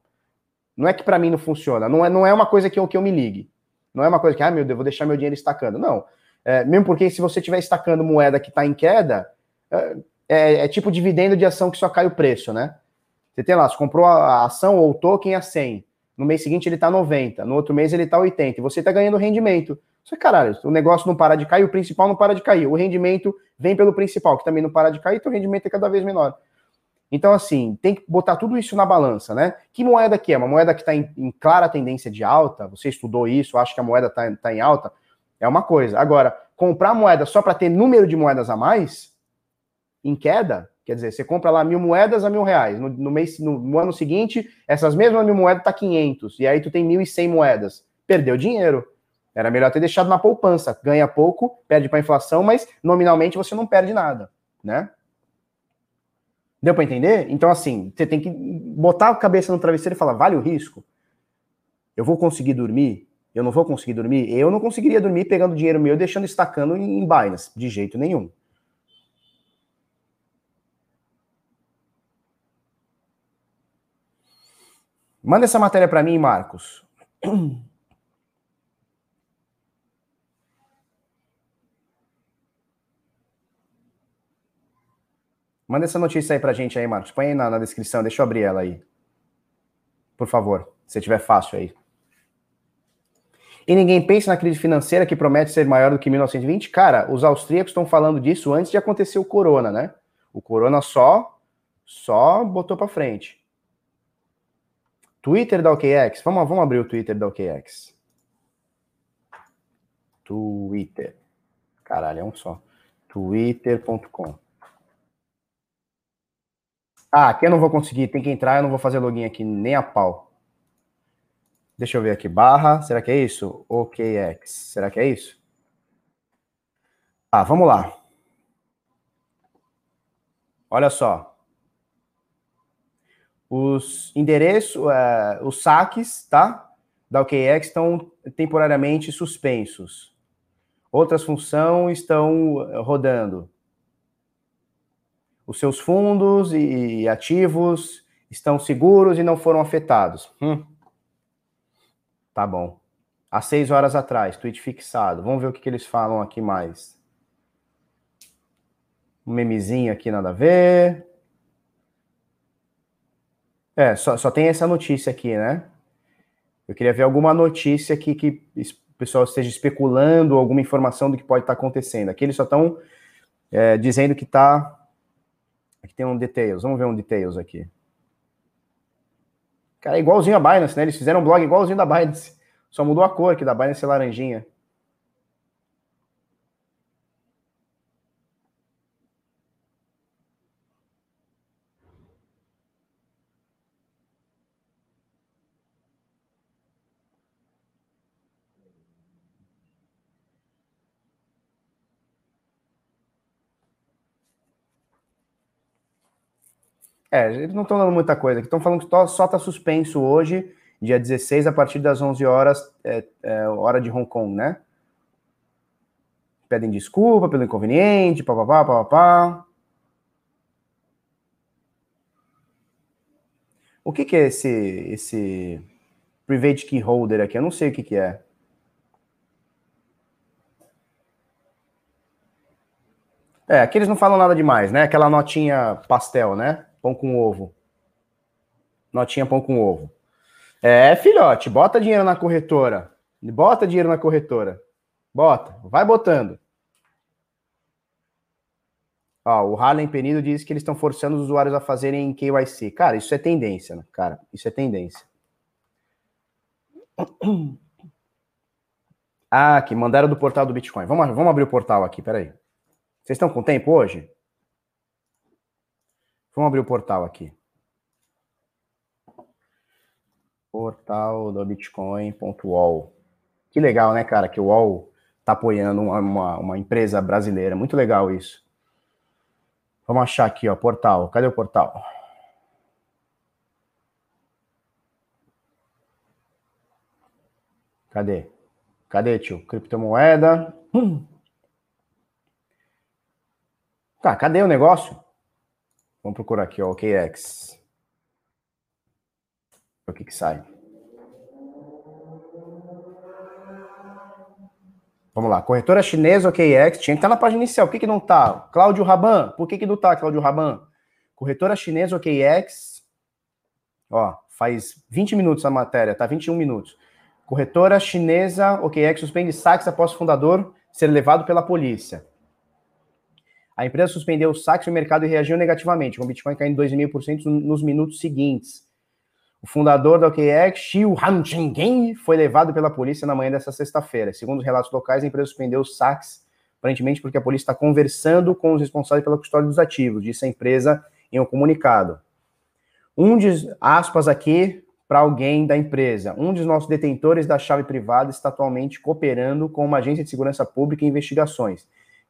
B: Não é que para mim não funciona, não é, não é uma coisa que eu, que eu me ligue. Não é uma coisa que, ah, meu Deus, vou deixar meu dinheiro estacando. Não. É, mesmo porque se você estiver estacando moeda que está em queda, é, é, é, tipo dividendo de ação que só cai o preço, né? Você tem lá, você comprou a ação ou o token a 100. No mês seguinte ele está 90, no outro mês ele está 80, e você está ganhando rendimento. Você, caralho, o negócio não para de cair, o principal não para de cair. O rendimento vem pelo principal, que também não para de cair, então o rendimento é cada vez menor. Então, assim, tem que botar tudo isso na balança, né? Que moeda que é? Uma moeda que está em, em, clara tendência de alta, você estudou isso, acha que a moeda está tá em alta, é uma coisa. Agora, comprar moeda só para ter número de moedas a mais, em queda, quer dizer, você compra lá mil moedas a mil reais. No, no mês, no, no, ano seguinte, essas mesmas mil moedas tá 500, e aí tu tem mil e cem moedas. Perdeu dinheiro. Era melhor ter deixado na poupança. Ganha pouco, perde para inflação, mas nominalmente você não perde nada, né? Deu para entender? Então, assim, você tem que botar a cabeça no travesseiro e falar: vale o risco? Eu vou conseguir dormir? Eu não vou conseguir dormir? Eu não conseguiria dormir pegando dinheiro meu e deixando estacando em Binance, de jeito nenhum. Manda essa matéria para mim, Marcos. Manda essa notícia aí pra gente aí, Marcos. Põe aí na, na descrição, deixa eu abrir ela aí. Por favor, se tiver fácil aí. E ninguém pensa na crise financeira que promete ser maior do que 1920? Cara, os austríacos estão falando disso antes de acontecer o corona, né? O corona só só botou para frente. Twitter da OKX. Vamos, vamos abrir o Twitter da OKX. Twitter. Caralho, é um só. Twitter.com. Ah, aqui eu não vou conseguir, tem que entrar, eu não vou fazer login aqui nem a pau. Deixa eu ver aqui, barra, será que é isso? OKX, será que é isso? Ah, vamos lá. Olha só. Os endereços, uh, os saques, tá? Da OKX estão temporariamente suspensos. Outras funções estão rodando os seus fundos e ativos estão seguros e não foram afetados. Hum. Tá bom. Há seis horas atrás, tweet fixado. Vamos ver o que, que eles falam aqui mais. Um memezinho aqui, nada a ver. É, só, só tem essa notícia aqui, né? Eu queria ver alguma notícia aqui que o pessoal esteja especulando alguma informação do que pode estar acontecendo. Aqui eles só estão é, dizendo que está Aqui tem um details. Vamos ver um details aqui. Cara, é igualzinho a Binance, né? Eles fizeram um blog igualzinho da Binance. Só mudou a cor aqui da Binance é laranjinha. É, eles não estão dando muita coisa. Estão falando que só está suspenso hoje, dia 16, a partir das 11 horas, é, é, hora de Hong Kong, né? Pedem desculpa pelo inconveniente, papapá, papapá. O que, que é esse, esse private key holder aqui? Eu não sei o que, que é. É, aqui eles não falam nada demais, né? Aquela notinha pastel, né? Pão com ovo. Notinha pão com ovo. É, filhote, bota dinheiro na corretora. Bota dinheiro na corretora. Bota, vai botando. Ó, o Harlem Penido diz que eles estão forçando os usuários a fazerem KYC. Cara, isso é tendência, né? Cara, isso é tendência. Ah, que mandaram do portal do Bitcoin. Vamos, vamos abrir o portal aqui, peraí. Vocês estão com tempo hoje? Vamos abrir o portal aqui. Portal do Bitcoin.wall. Que legal, né, cara? Que o UOL tá apoiando uma, uma, uma, empresa brasileira. Muito legal isso. Vamos achar aqui, ó, portal. Cadê o portal? Cadê? Cadê, tio? Criptomoeda. Hum. Tá, cadê o negócio? Vamos procurar aqui, ó, OKX. O que que sai? Vamos lá, corretora chinesa OKX, tinha que estar na página inicial. Por que, que não está? Cláudio Raban, por que, que não está, Cláudio Raban? Corretora chinesa OKX, ó, faz 20 minutos a matéria, tá? 21 minutos. Corretora chinesa OKX suspende saques após o fundador ser levado pela polícia. A empresa suspendeu o saque no mercado e reagiu negativamente, com o Bitcoin caindo 2,5% nos minutos seguintes. O fundador da OKEx, Xiu Hanchingen, foi levado pela polícia na manhã dessa sexta-feira. Segundo os relatos locais, a empresa suspendeu os saques, aparentemente porque a polícia está conversando com os responsáveis pela custódia dos ativos, disse a empresa em um comunicado. Um de aspas aqui para alguém da empresa. Um dos nossos detentores da chave privada está atualmente cooperando com uma agência de segurança pública em investigações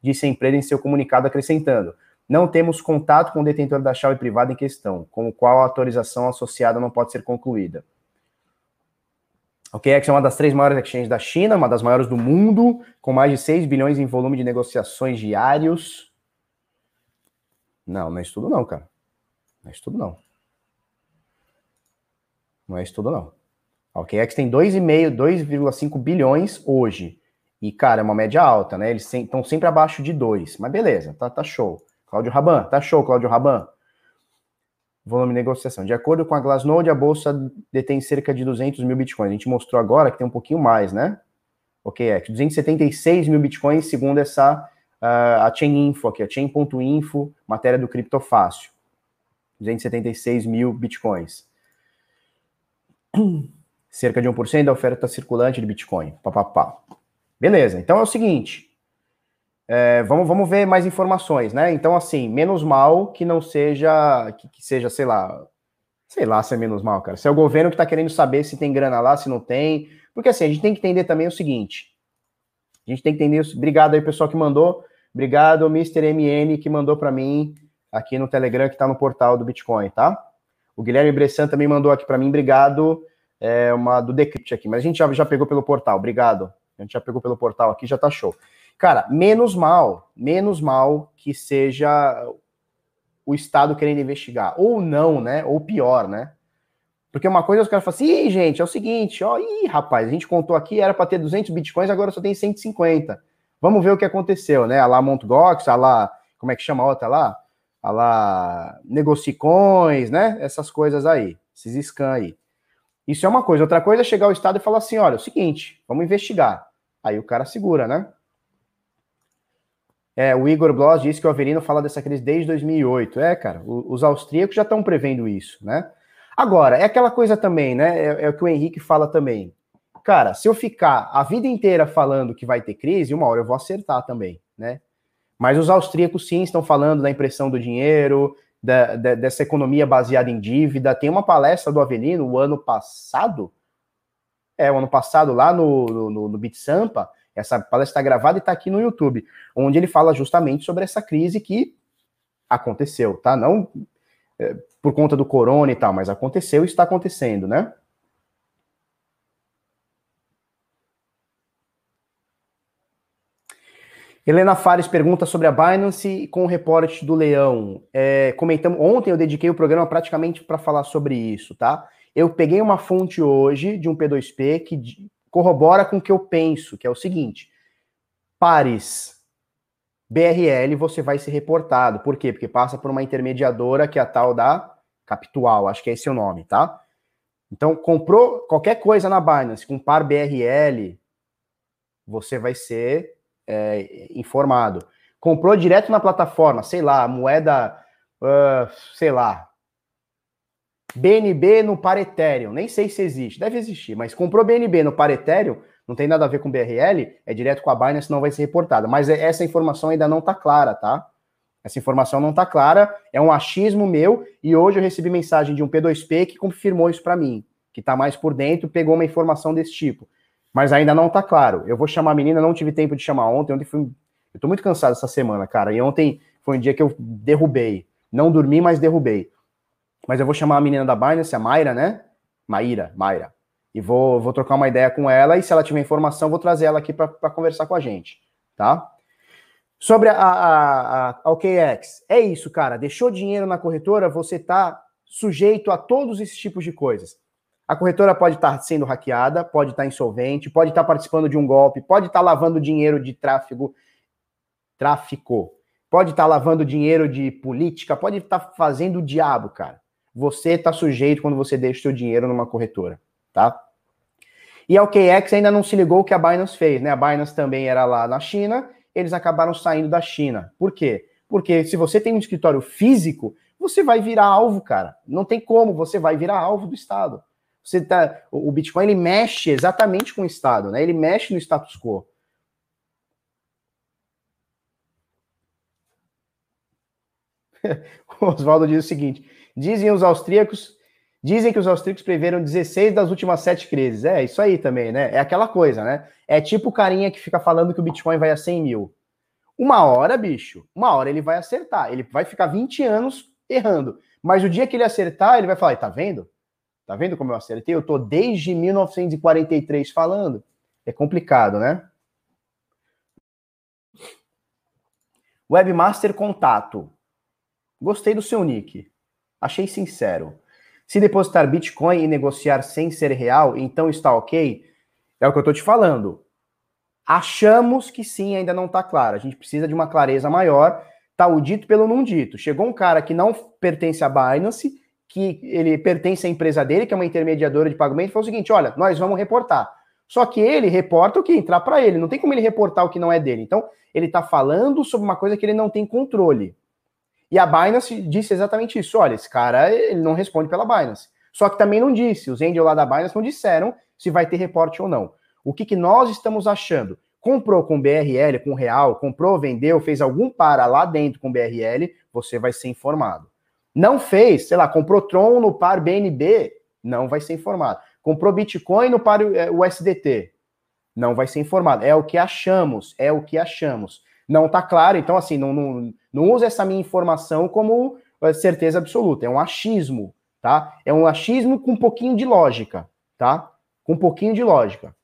B: disse a empresa em seu comunicado, acrescentando: Não temos contato com o detentor da chave privada em questão, com o qual a autorização associada não pode ser concluída. O OKEx é uma das três maiores exchanges da China, uma das maiores do mundo, com mais de 6 bilhões em volume de negociações diários. Não, não é estudo não, cara. Não é estudo não. Não é estudo não. A OKEx tem 2,5, 2,5 bilhões hoje. E, cara, é uma média alta, né? Eles estão sempre abaixo de 2. Mas beleza, tá, tá show. Cláudio Raban, tá show, Cláudio Raban. Volume de negociação. De acordo com a Glassnode, a bolsa detém cerca de 200 mil bitcoins. A gente mostrou agora que tem um pouquinho mais, né? Ok, é 276 mil bitcoins, segundo essa uh, a Chain Info aqui, a Chain.info, matéria do Criptofácil. 276 mil bitcoins. Cerca de 1% da oferta circulante de Bitcoin. Pá, pá, pá. Beleza, então é o seguinte. É, vamos, vamos ver mais informações, né? Então, assim, menos mal que não seja, que, que, seja, sei lá, sei lá se é menos mal, cara. Se é o governo que tá querendo saber se tem grana lá, se não tem. Porque assim, a gente tem que entender também o seguinte. A gente tem que entender. Obrigado aí, pessoal que mandou. Obrigado, Mr. MN, que mandou para mim aqui no Telegram, que tá no portal do Bitcoin, tá? O Guilherme Bressan também mandou aqui para mim. Obrigado. É uma do Decrypt aqui, mas a gente já, já pegou pelo portal. Obrigado. A gente já pegou pelo portal aqui, já tá show. Cara, menos mal, menos mal que seja o Estado querendo investigar. Ou não, né? Ou pior, né? Porque uma coisa os caras falam assim, gente, é o seguinte, ó, ih, rapaz, a gente contou aqui, era para ter 200 bitcoins, agora só tem 150. Vamos ver o que aconteceu, né? A lá Mt. Gox, a lá, como é que chama a outra lá? A lá Negocicões, né? Essas coisas aí, esses scam aí. Isso é uma coisa. Outra coisa é chegar ao Estado e falar assim: olha, é o seguinte, vamos investigar. Aí o cara segura, né? É, o Igor Bloss disse que o Averino fala dessa crise desde 2008. É, cara, os austríacos já estão prevendo isso, né? Agora, é aquela coisa também, né? É, é, o que o Henrique fala também. Cara, se eu ficar a vida inteira falando que vai ter crise, uma hora eu vou acertar também, né? Mas os austríacos sim estão falando da impressão do dinheiro, da, da, dessa economia baseada em dívida. Tem uma palestra do Avelino o ano passado, é, o ano passado, lá no, no, no Bit Sampa, essa palestra está gravada e está aqui no YouTube, onde ele fala justamente sobre essa crise que aconteceu, tá? Não é, por conta do corona e tal, mas aconteceu e está acontecendo, né? Helena Fares pergunta sobre a Binance com o reporte do Leão. É, comentamos ontem, eu dediquei o programa praticamente para falar sobre isso, tá? Eu peguei uma fonte hoje de um P2P que corrobora com o que eu penso, que é o seguinte: pares BRL você vai ser reportado. Por quê? Porque passa por uma intermediadora que é a tal da Capital, acho que é esse o nome, tá? Então, comprou qualquer coisa na Binance com par BRL, você vai ser é, informado. Comprou direto na plataforma, sei lá, moeda, uh, sei lá, BNB no par Ethereum, nem sei se existe, deve existir, mas comprou BNB no par Ethereum, não tem nada a ver com BRL, é direto com a Binance, não vai ser reportada. Mas é, essa informação ainda não está clara, tá? Essa informação não está clara, é um achismo meu, e hoje eu recebi mensagem de um P2P que confirmou isso para mim, que está mais por dentro, pegou uma informação desse tipo mas ainda não tá claro. Eu vou chamar a menina, não tive tempo de chamar ontem, ontem fui, eu tô muito cansado essa semana, cara, e ontem foi um dia que eu derrubei, não dormi, mas derrubei. Mas eu vou chamar a menina da Binance, a Mayra, né? Maíra, Mayra. E vou, vou trocar uma ideia com ela, e se ela tiver informação, vou trazer ela aqui para conversar com a gente, tá? Sobre a, a, a, OKX, é isso, cara. Deixou dinheiro na corretora, você está sujeito a todos esses tipos de coisas. A corretora pode estar tá sendo hackeada, pode estar tá insolvente, pode estar tá participando de um golpe, pode estar lavando dinheiro de tráfego, tráfico, pode estar lavando dinheiro de política, pode estar fazendo o diabo, cara. Você está sujeito quando você deixa o seu dinheiro numa corretora, tá? E a OKX ainda não se ligou o que a Binance fez, né? A Binance também era lá na China eles acabaram saindo da China. Por quê? Porque se você tem um escritório físico, você vai virar alvo, cara. Não tem como, você vai virar alvo do Estado. Você tá, o Bitcoin ele mexe exatamente com o Estado, né? Ele mexe no status quo. o Oswaldo diz o seguinte: dizem os austríacos Dizem que os austríacos preveram 16 das últimas sete crises. É, isso aí também, né? É aquela coisa, né? É tipo o carinha que fica falando que o Bitcoin vai a 100 mil. Uma hora, bicho, uma hora ele vai acertar. Ele vai ficar 20 anos errando. Mas o dia que ele acertar, ele vai falar: tá vendo? Tá vendo como eu acertei? Eu tô desde 1943 falando. É complicado, né? Webmaster Contato. Gostei do seu nick. Achei sincero. Se depositar Bitcoin e negociar sem ser real, então está ok? É o que eu estou te falando. Achamos que sim, ainda não está claro. A gente precisa de uma clareza maior. Tá o dito pelo não dito. Chegou um cara que não pertence à Binance, que ele pertence à empresa dele, que é uma intermediadora de pagamento, falou o seguinte: olha, nós vamos reportar. Só que ele reporta o que entrar para ele. Não tem como ele reportar o que não é dele. Então, ele está falando sobre uma coisa que ele não tem controle. E a Binance disse exatamente isso. Olha, esse cara ele não responde pela Binance. Só que também não disse, os angels lá da Binance não disseram se vai ter reporte ou não. O que, que nós estamos achando? Comprou com BRL, com real, comprou, vendeu, fez algum para lá dentro com BRL, você vai ser informado. Não fez, sei lá, comprou Tron no par BNB, não vai ser informado. Comprou Bitcoin no par USDT, é, não vai ser informado. É o que achamos, é o que achamos não está claro. Então, assim, não, não, não use essa minha informação como eh, certeza absoluta. É um achismo, tá? É um achismo com um pouquinho de lógica, tá? Com um pouquinho de lógica.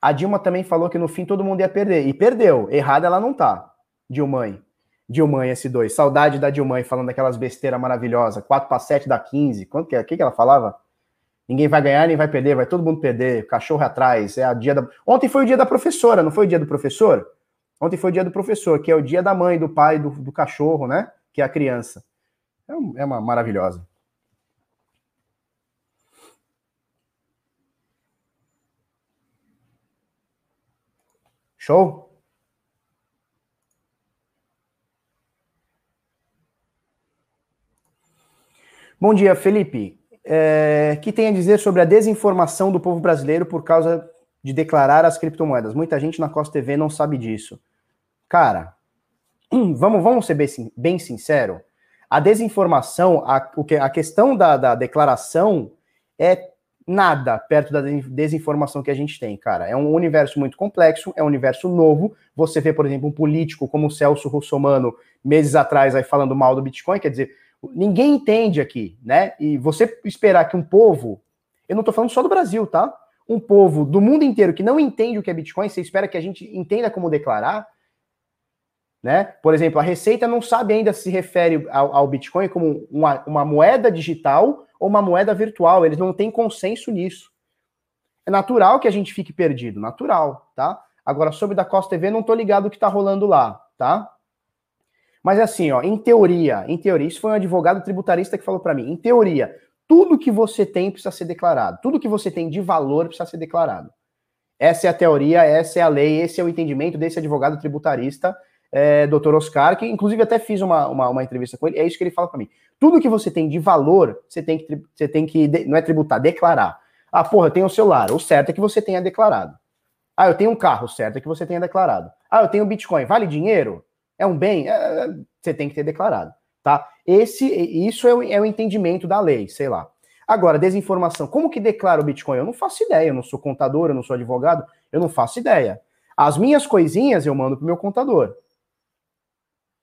B: A Dilma também falou que no fim todo mundo ia perder. E perdeu. Errada ela não tá. Dilmãe. Dilmãe S2. Saudade da Dilmãe falando aquelas besteiras maravilhosas. 4 para 7 da 15. Quanto que é? O que, que ela falava? Ninguém vai ganhar, nem vai perder, vai todo mundo perder. Cachorro atrás. É a dia da... Ontem foi o dia da professora, não foi o dia do professor? Ontem foi o dia do professor, que é o dia da mãe, do pai, do, do cachorro, né? Que é a criança. É, é uma maravilhosa. Show? Bom dia, Felipe é, que tem a dizer sobre a desinformação do povo brasileiro por causa de declarar as criptomoedas. Muita gente na Costa TV não sabe disso. Cara, vamos, vamos ser bem, bem sincero. A desinformação, a, o que, a questão da, da declaração é nada perto da desinformação que a gente tem, cara. É um universo muito complexo, é um universo novo. Você vê, por exemplo, um político como o Celso Russomano, meses atrás, aí falando mal do Bitcoin, quer dizer, Ninguém entende aqui, né? E você esperar que um povo, eu não estou falando só do Brasil, tá? Um povo do mundo inteiro que não entende o que é Bitcoin, você espera que a gente entenda como declarar, né? Por exemplo, a Receita não sabe ainda se refere ao, ao Bitcoin como uma, uma moeda digital ou uma moeda virtual. Eles não têm consenso nisso. É natural que a gente fique perdido, natural, tá? Agora, sobre da Costa TV, não tô ligado o que tá rolando lá, tá? Mas assim, ó, em teoria, em teoria, isso foi um advogado tributarista que falou para mim. Em teoria, tudo que você tem precisa ser declarado. Tudo que você tem de valor precisa ser declarado. Essa é a teoria, essa é a lei, esse é o entendimento desse advogado tributarista, é, doutor Oscar, que inclusive até fiz uma, uma, uma, entrevista com ele. É isso que ele fala para mim. Tudo que você tem de valor, você tem que, você tem que não é tributar, declarar. Ah, porra, eu tenho um celular. O certo é que você tenha declarado. Ah, eu tenho um carro. O certo é que você tenha declarado. Ah, eu tenho Bitcoin. Vale dinheiro? É um bem? É, você tem que ter declarado, tá? Esse, isso é o, é o entendimento da lei, sei lá. Agora, desinformação. Como que declara o Bitcoin? Eu não faço ideia. Eu não sou contador, eu não sou advogado, eu não faço ideia. As minhas coisinhas eu mando pro meu contador.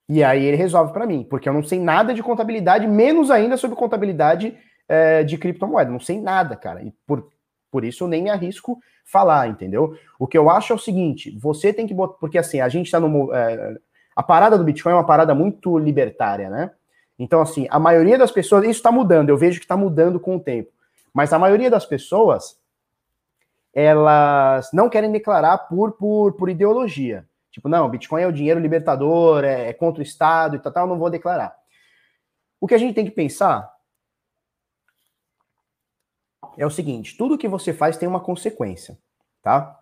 B: E aí ele resolve para mim, porque eu não sei nada de contabilidade, menos ainda sobre contabilidade é, de criptomoeda. Não sei nada, cara. E por, por isso eu nem me arrisco falar, entendeu? O que eu acho é o seguinte: você tem que botar. Porque assim, a gente tá no. É, a parada do Bitcoin é uma parada muito libertária, né? Então, assim, a maioria das pessoas. Isso está mudando, eu vejo que está mudando com o tempo. Mas a maioria das pessoas. Elas não querem declarar por, por, por ideologia. Tipo, não, Bitcoin é o dinheiro libertador, é, é contra o Estado e tal, tal, não vou declarar. O que a gente tem que pensar é o seguinte: tudo que você faz tem uma consequência, tá?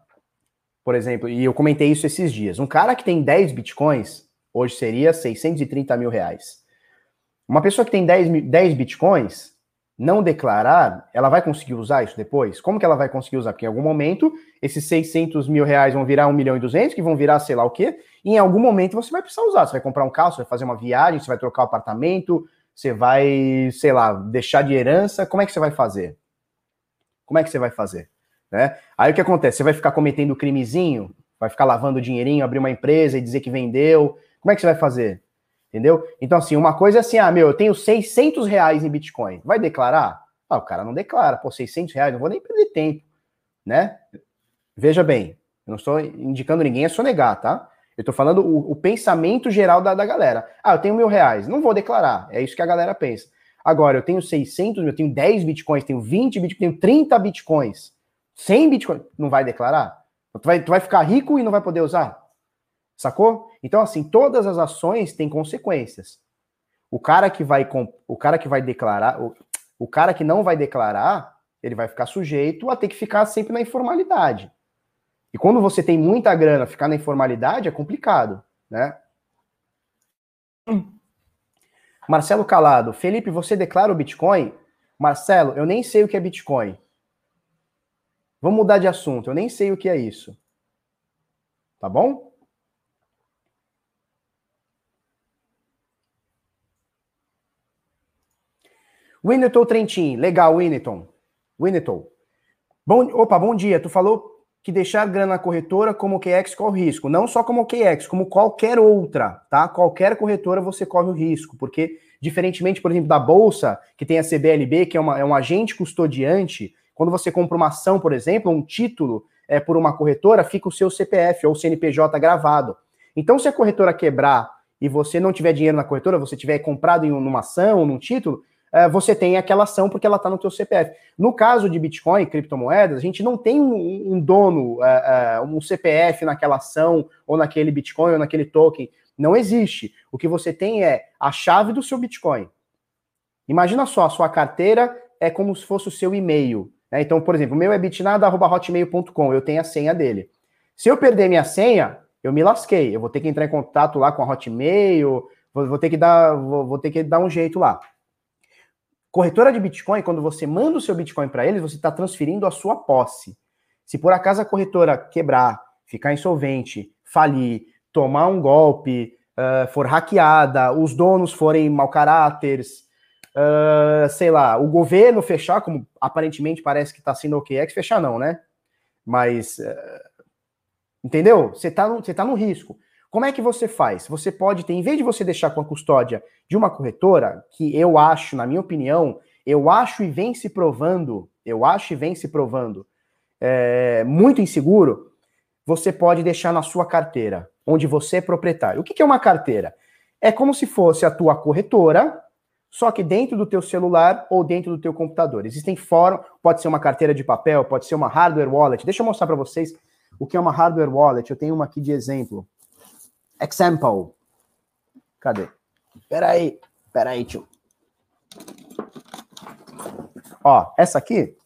B: Por exemplo, e eu comentei isso esses dias. Um cara que tem 10 bitcoins, hoje seria 630 mil reais. Uma pessoa que tem 10, 10 bitcoins, não declarar, ela vai conseguir usar isso depois? Como que ela vai conseguir usar? Porque em algum momento, esses 600 mil reais vão virar 1 milhão e 200, que vão virar sei lá o quê, e em algum momento você vai precisar usar. Você vai comprar um carro, você vai fazer uma viagem, você vai trocar o apartamento, você vai, sei lá, deixar de herança. Como é que você vai fazer? Como é que você vai fazer? Né? Aí o que acontece? Você vai ficar cometendo crimezinho? Vai ficar lavando dinheirinho, abrir uma empresa e dizer que vendeu? Como é que você vai fazer? Entendeu? Então, assim, uma coisa é assim, ah, meu, eu tenho 600 reais em Bitcoin. Vai declarar? Ah, o cara não declara. Pô, 600 reais, não vou nem perder tempo, né? Veja bem, eu não estou indicando ninguém a sonegar, tá? Eu estou falando o, o, pensamento geral da, da galera. Ah, eu tenho mil reais, não vou declarar. É isso que a galera pensa. Agora, eu tenho 600 eu tenho 10 bitcoins, tenho 20 bitcoins, tenho 30 bitcoins, 100 bitcoins, não vai declarar? Tu vai, tu vai ficar rico e não vai poder usar? Sacou? Então, assim, todas as ações têm consequências. O cara que vai, o cara que vai declarar, o, o cara que não vai declarar, ele vai ficar sujeito a ter que ficar sempre na informalidade. E quando você tem muita grana, ficar na informalidade é complicado, né? Marcelo Calado, Felipe, você declara o Bitcoin? Marcelo, eu nem sei o que é Bitcoin. Vamos mudar de assunto, eu nem sei o que é isso. Tá bom? Winneton Trentin, legal, Winneton. Winneton. Bom, opa, bom dia. Tu falou que deixar grana na corretora como QX corre risco. Não só como QX, como qualquer outra, tá? Qualquer corretora você corre o risco, porque, diferentemente, por exemplo, da Bolsa, que tem a CBLB, que é, uma, é um agente custodiante, quando você compra uma ação, por exemplo, um título é, por uma corretora, fica o seu CPF ou CNPJ gravado. Então, se a corretora quebrar e você não tiver dinheiro na corretora, você tiver comprado em uma ação, num título, você tem aquela ação porque ela está no teu CPF. No caso de Bitcoin, criptomoedas, a gente não tem um, um dono, é, é, um CPF naquela ação, ou naquele Bitcoin, ou naquele token. Não existe. O que você tem é a chave do seu Bitcoin. Imagina só, a sua carteira é como se fosse o seu e-mail. Né? Então, por exemplo, o meu é bitnada.hotmail.com, eu tenho a senha dele. Se eu perder minha senha, eu me lasquei. Eu vou ter que entrar em contato lá com a Hotmail, vou, vou ter que dar, vou, vou ter que dar um jeito lá. Corretora de Bitcoin, quando você manda o seu Bitcoin para eles, você está transferindo a sua posse. Se por acaso a corretora quebrar, ficar insolvente, falir, tomar um golpe, uh, for hackeada, os donos forem mau caráteres, uh, sei lá, o governo fechar, como aparentemente parece que está sendo o OKEx, fechar não, né? Mas, uh, entendeu? Você está no, tá no risco. Como é que você faz? Você pode ter, em vez de você deixar com a custódia de uma corretora, que eu acho, na minha opinião, eu acho e vem se provando, eu acho e vem se provando é, muito inseguro, você pode deixar na sua carteira, onde você é proprietário. O que é uma carteira? É como se fosse a tua corretora, só que dentro do teu celular ou dentro do teu computador. Existem formas, pode ser uma carteira de papel, pode ser uma hardware wallet. Deixa eu mostrar para vocês o que é uma hardware wallet. Eu tenho uma aqui de exemplo. Example. Cadê? Peraí, peraí, tio. Ó, essa aqui.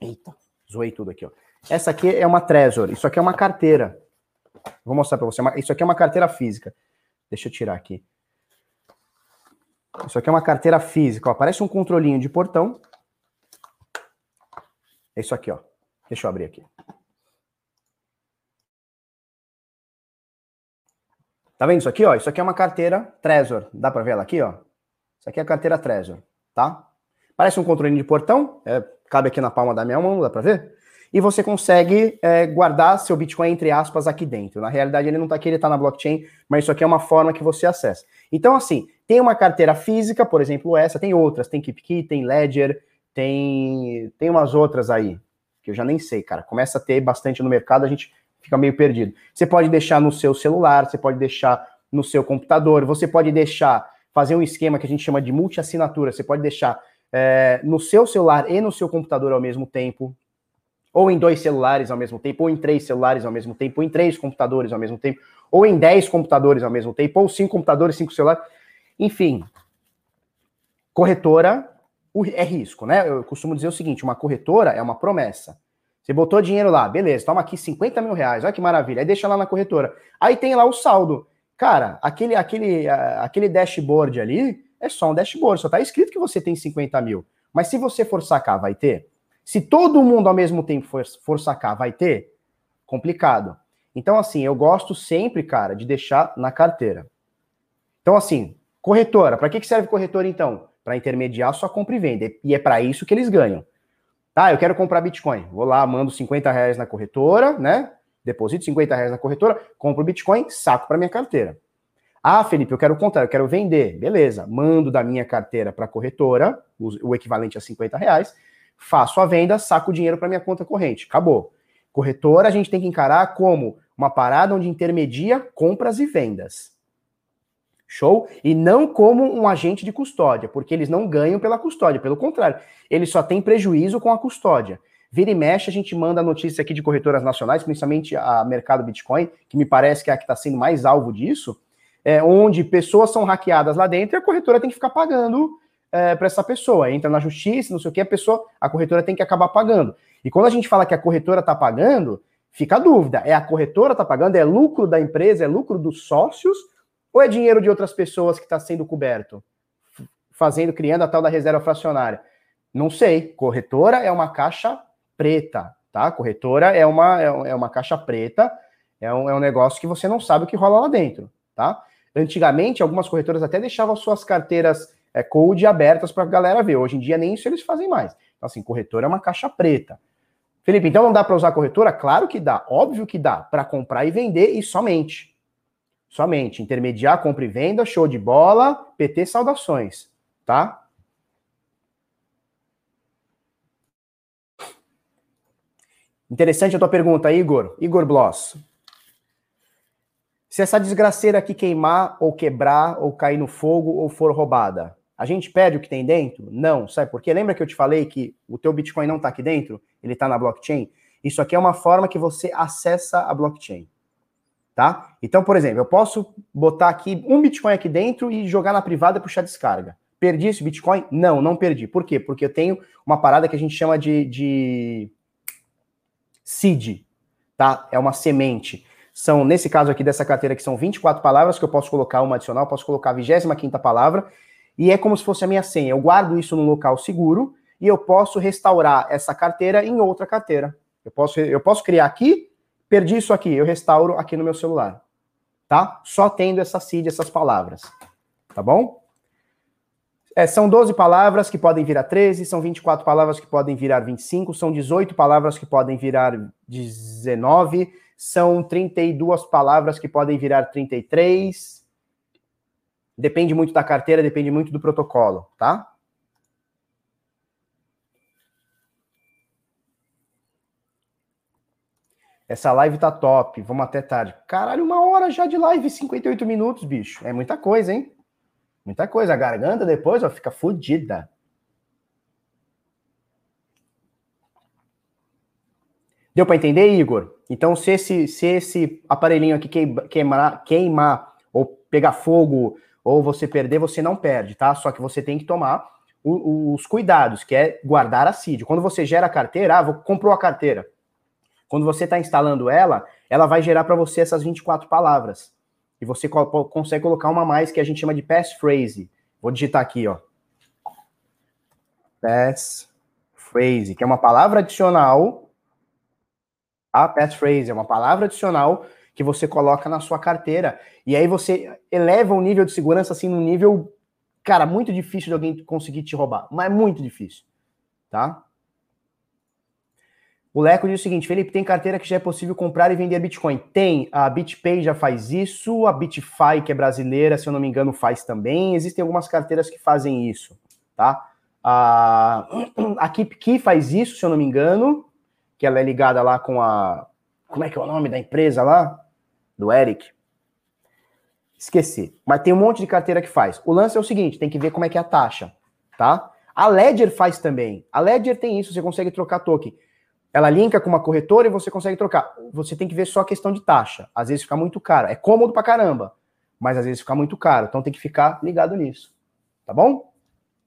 B: Eita, zoei tudo aqui, ó. Essa aqui é uma Trezor. Isso aqui é uma carteira. Vou mostrar para você. Isso aqui é uma carteira física. Deixa eu tirar aqui. Isso aqui é uma carteira física. Ó. Parece um controlinho de portão. É isso aqui, ó. Deixa eu abrir aqui. Tá vendo isso aqui, ó? Isso aqui é uma carteira Trezor. Dá para ver ela aqui, ó? Isso aqui é a carteira Trezor, tá? Parece um controle de portão, é, cabe aqui na palma da minha mão, dá para ver? E você consegue é, guardar seu Bitcoin, entre aspas, aqui dentro. Na realidade, ele não está aqui, ele está na blockchain, mas isso aqui é uma forma que você acessa. Então, assim, tem uma carteira física, por exemplo, essa, tem outras, tem KeepKey, tem Ledger, tem, tem umas outras aí. que eu já nem sei, cara. Começa a ter bastante no mercado, a gente fica meio perdido. Você pode deixar no seu celular, você pode deixar no seu computador, você pode deixar, fazer um esquema que a gente chama de multi-assinatura, você pode deixar é, no seu celular e no seu computador ao mesmo tempo, ou em dois celulares ao mesmo tempo, ou em três celulares ao mesmo tempo, ou em três computadores ao mesmo tempo, ou em dez computadores ao mesmo tempo, ou cinco computadores, cinco celulares, enfim. Corretora é risco, né? Eu costumo dizer o seguinte: uma corretora é uma promessa. Você botou dinheiro lá, beleza, toma aqui 50 mil reais, olha que maravilha, aí deixa lá na corretora. Aí tem lá o saldo. Cara, aquele, aquele, aquele dashboard ali é só um dashboard, só tá escrito que você tem 50 mil. Mas se você for sacar, vai ter? Se todo mundo ao mesmo tempo for, for sacar, vai ter? Complicado. Então, assim, eu gosto sempre, cara, de deixar na carteira. Então, assim, corretora, para que, que serve corretora então? Para intermediar sua compra e venda. E é para isso que eles ganham. Tá, eu quero comprar Bitcoin. Vou lá, mando 50 reais na corretora, né? Deposito 50 reais na corretora, compro Bitcoin, saco para minha carteira. Ah, Felipe, eu quero comprar, eu quero vender. Beleza, mando da minha carteira para a corretora, o, equivalente a 50 reais, faço a venda, saco o dinheiro para minha conta corrente. Acabou. Corretora a gente tem que encarar como uma parada onde intermedia compras e vendas. Show? E não como um agente de custódia, porque eles não ganham pela custódia, pelo contrário, eles só têm prejuízo com a custódia. Vira e mexe, a gente manda notícia aqui de corretoras nacionais, principalmente a Mercado Bitcoin, que me parece que é a que está sendo mais alvo disso, é, onde pessoas são hackeadas lá dentro e a corretora tem que ficar pagando é, para essa pessoa. Entra na justiça, não sei o que, a pessoa, a corretora tem que acabar pagando. E quando a gente fala que a corretora está pagando, fica a dúvida: é a corretora está pagando, é lucro da empresa, é lucro dos sócios ou é dinheiro de outras pessoas que está sendo coberto? Fazendo, criando a tal da reserva fracionária. Não sei. Corretora é uma caixa preta, tá? Corretora é uma, é, é uma caixa preta, é um, é um negócio que você não sabe o que rola lá dentro, tá? Antigamente, algumas corretoras até deixavam suas carteiras é, code abertas para a galera ver. Hoje em dia, nem isso eles fazem mais. Então, assim, corretora é uma caixa preta. Felipe, então não dá para usar corretora? Claro que dá, óbvio que dá, para comprar e vender e somente. Somente. Intermediar, compra e venda, show de bola, PT saudações, tá? Interessante a tua pergunta, Igor. Igor Bloss. Se essa desgraceira aqui queimar, ou quebrar, ou cair no fogo, ou for roubada, a gente perde o que tem dentro? Não. Sabe por quê? Lembra que eu te falei que o teu Bitcoin não está aqui dentro? Ele está na blockchain? Isso aqui é uma forma que você acessa a blockchain tá? Então, por exemplo, eu posso botar aqui um Bitcoin aqui dentro e jogar na privada e puxar descarga. Perdi esse Bitcoin? Não, não perdi. Por quê? Porque eu tenho uma parada que a gente chama de, de seed, tá? É uma semente. São, nesse caso aqui dessa carteira, que são 24 palavras, que eu posso colocar uma adicional, posso colocar a 25 palavra, e é como se fosse a minha senha. Eu guardo isso num local seguro e eu posso restaurar essa carteira em outra carteira. Eu posso, eu posso criar aqui Perdi isso aqui, eu restauro aqui no meu celular. Tá? Só tendo essa seed, essas palavras. Tá bom? É, são 12 palavras que podem virar 13, são 24 palavras que podem virar 25, são 18 palavras que podem virar 19, são 32 palavras que podem virar 33. Depende muito da carteira, depende muito do protocolo, tá? Essa live tá top, vamos até tarde. Caralho, uma hora já de live, 58 minutos, bicho. É muita coisa, hein? Muita coisa. A garganta depois ó, fica fodida. Deu para entender, Igor? Então, se esse, se esse aparelhinho aqui queimar, queimar, ou pegar fogo, ou você perder, você não perde, tá? Só que você tem que tomar os cuidados, que é guardar a CID. Quando você gera a carteira, ah, comprou a carteira. Quando você está instalando ela, ela vai gerar para você essas 24 palavras. E você co consegue colocar uma mais que a gente chama de passphrase. Vou digitar aqui, ó. Passphrase, que é uma palavra adicional. A passphrase é uma palavra adicional que você coloca na sua carteira. E aí você eleva o nível de segurança assim num nível, cara, muito difícil de alguém conseguir te roubar. Mas é muito difícil, tá? O Leco diz o seguinte: Felipe, tem carteira que já é possível comprar e vender Bitcoin? Tem. A BitPay já faz isso, a BitFi, que é brasileira, se eu não me engano, faz também. Existem algumas carteiras que fazem isso, tá? A, a KeepKey faz isso, se eu não me engano. que ela é ligada lá com a. Como é que é o nome da empresa lá? Do Eric. Esqueci. Mas tem um monte de carteira que faz. O lance é o seguinte: tem que ver como é que é a taxa, tá? A Ledger faz também. A Ledger tem isso, você consegue trocar token. Ela linka com uma corretora e você consegue trocar. Você tem que ver só a questão de taxa. Às vezes fica muito caro. É cômodo pra caramba, mas às vezes fica muito caro. Então tem que ficar ligado nisso. Tá bom?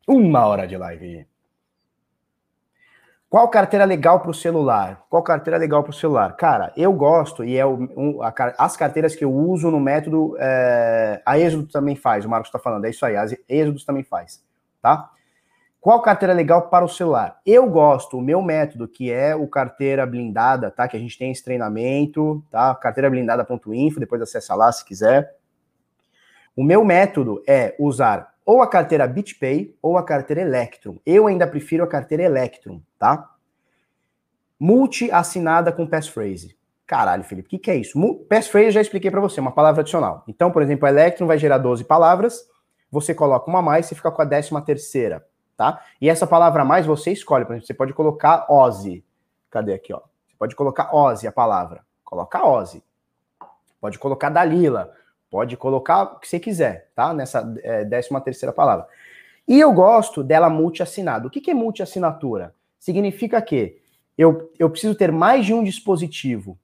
B: Uma hora de live. Qual carteira legal para o celular? Qual carteira legal para o celular? Cara, eu gosto e é o, um, a, as carteiras que eu uso no método. É, a Êxodo também faz, o Marcos está falando, é isso aí, a Êxodo também faz, tá? Qual carteira legal para o celular? Eu gosto, o meu método, que é o carteira blindada, tá? Que a gente tem esse treinamento, tá? Carteira blindada.info, depois acessa lá se quiser. O meu método é usar ou a carteira BitPay ou a carteira Electrum. Eu ainda prefiro a carteira Electrum, tá? Multi assinada com passphrase. Caralho, Felipe, o que, que é isso? Passphrase já expliquei para você, uma palavra adicional. Então, por exemplo, a Electrum vai gerar 12 palavras, você coloca uma a mais e fica com a décima terceira, tá? E essa palavra mais você escolhe, por exemplo, você pode colocar Ozzy. Cadê aqui, ó? Você pode colocar Ozzy a palavra. Coloca Ozzy. Pode colocar Dalila. Pode colocar o que você quiser, tá? Nessa é, décima terceira palavra. E eu gosto dela multi-assinada. O que, que é multi-assinatura? Significa que eu, eu preciso ter mais de um dispositivo,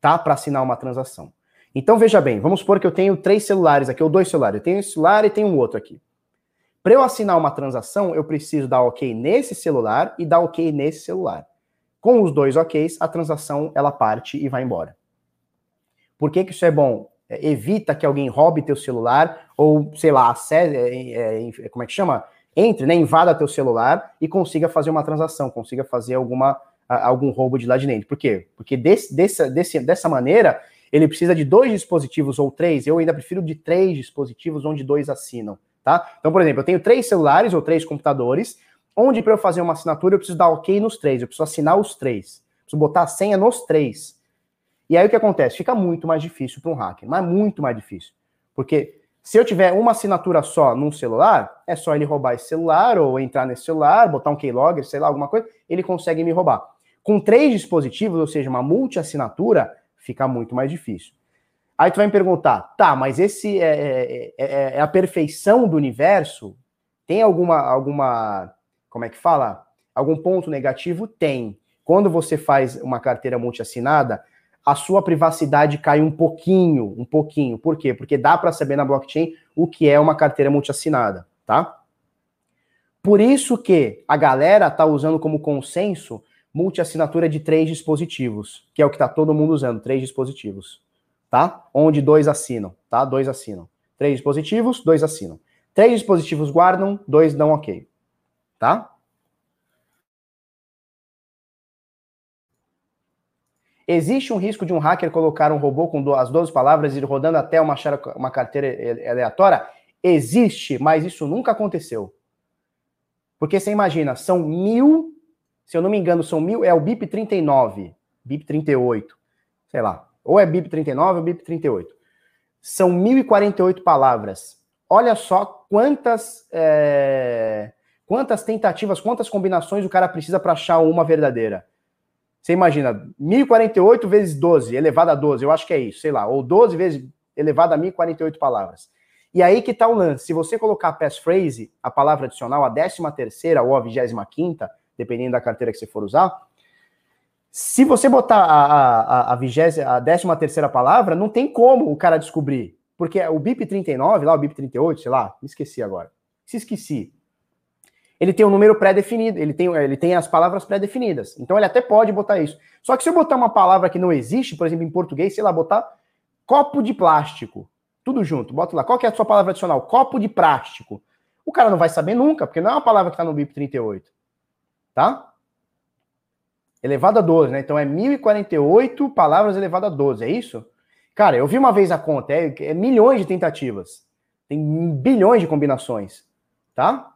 B: tá? Para assinar uma transação. Então, veja bem, vamos supor que eu tenho três celulares aqui, ou dois celulares. Eu tenho esse celular e tenho um outro aqui. Para eu assinar uma transação, eu preciso dar OK nesse celular e dar OK nesse celular. Com os dois OKs, a transação ela parte e vai embora. Por que, que isso é bom? É, evita que alguém roube teu celular ou, sei lá, acesse, é, é, como é que chama? Entre, né, invada teu celular e consiga fazer uma transação, consiga fazer alguma, algum roubo de lá de dentro. Por quê? Porque desse, dessa, desse, dessa maneira ele precisa de dois dispositivos ou três, eu ainda prefiro de três dispositivos onde dois assinam, tá? Então, por exemplo, eu tenho três celulares ou três computadores, onde para eu fazer uma assinatura eu preciso dar ok nos três, eu preciso assinar os três, preciso botar a senha nos três. E aí o que acontece? Fica muito mais difícil para um hacker, mas muito mais difícil. Porque se eu tiver uma assinatura só num celular, é só ele roubar esse celular ou entrar nesse celular, botar um keylogger, sei lá, alguma coisa, ele consegue me roubar. Com três dispositivos, ou seja, uma multi-assinatura, fica muito mais difícil. Aí tu vai me perguntar, tá, mas esse é, é, é, é a perfeição do universo? Tem alguma, alguma, como é que fala? Algum ponto negativo? Tem. Quando você faz uma carteira multi-assinada, a sua privacidade cai um pouquinho, um pouquinho. Por quê? Porque dá para saber na blockchain o que é uma carteira multiassinada, tá? Por isso que a galera tá usando como consenso multiassinatura de três dispositivos, que é o que tá todo mundo usando, três dispositivos, tá? Onde dois assinam, tá? Dois assinam. Três dispositivos, dois assinam. Três dispositivos guardam, dois dão ok, tá? Existe um risco de um hacker colocar um robô com as 12 palavras e ir rodando até uma, uma carteira aleatória? Existe, mas isso nunca aconteceu. Porque você imagina, são mil, se eu não me engano, são mil, é o BIP 39, BIP 38, sei lá, ou é BIP 39 ou BIP 38. São 1048 palavras. Olha só quantas, é, quantas tentativas, quantas combinações o cara precisa para achar uma verdadeira. Você imagina, 1048 vezes 12, elevado a 12, eu acho que é isso, sei lá, ou 12 vezes elevado a 1048 palavras. E aí que tá o lance. Se você colocar a passphrase, a palavra adicional, a 13 terceira ou a 25 dependendo da carteira que você for usar, se você botar a, a, a, 20, a 13 terceira palavra, não tem como o cara descobrir. Porque o BIP 39, lá o BIP 38, sei lá, me esqueci agora. Se esqueci ele tem um número pré-definido, ele tem, ele tem as palavras pré-definidas. Então ele até pode botar isso. Só que se eu botar uma palavra que não existe, por exemplo, em português, sei lá, botar copo de plástico, tudo junto, bota lá, qual que é a sua palavra adicional? Copo de plástico. O cara não vai saber nunca, porque não é uma palavra que está no BIP 38. Tá? Elevado a 12, né? Então é 1048 palavras elevado a 12, é isso? Cara, eu vi uma vez a conta, é, é milhões de tentativas. Tem bilhões de combinações, tá?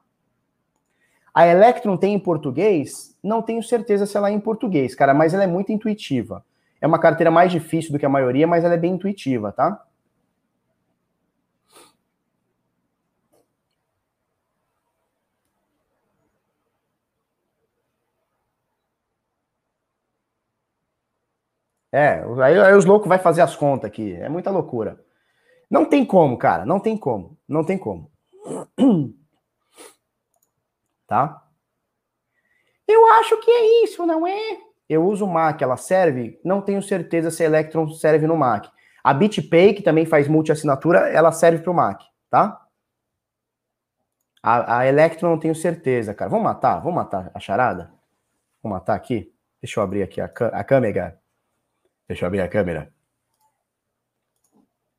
B: A Electron tem em português? Não tenho certeza se ela é em português, cara, mas ela é muito intuitiva. É uma carteira mais difícil do que a maioria, mas ela é bem intuitiva, tá? É, aí, aí os loucos vai fazer as contas aqui. É muita loucura. Não tem como, cara. Não tem como. Não tem como. Tá? Eu acho que é isso, não é? Eu uso o Mac, ela serve? Não tenho certeza se a Electron serve no Mac. A BitPay, que também faz multi-assinatura, ela serve para o Mac, tá? A, a Electron não tenho certeza, cara. Vamos matar? Vamos matar a charada? Vamos matar aqui? Deixa eu abrir aqui a, a câmera. Deixa eu abrir a câmera.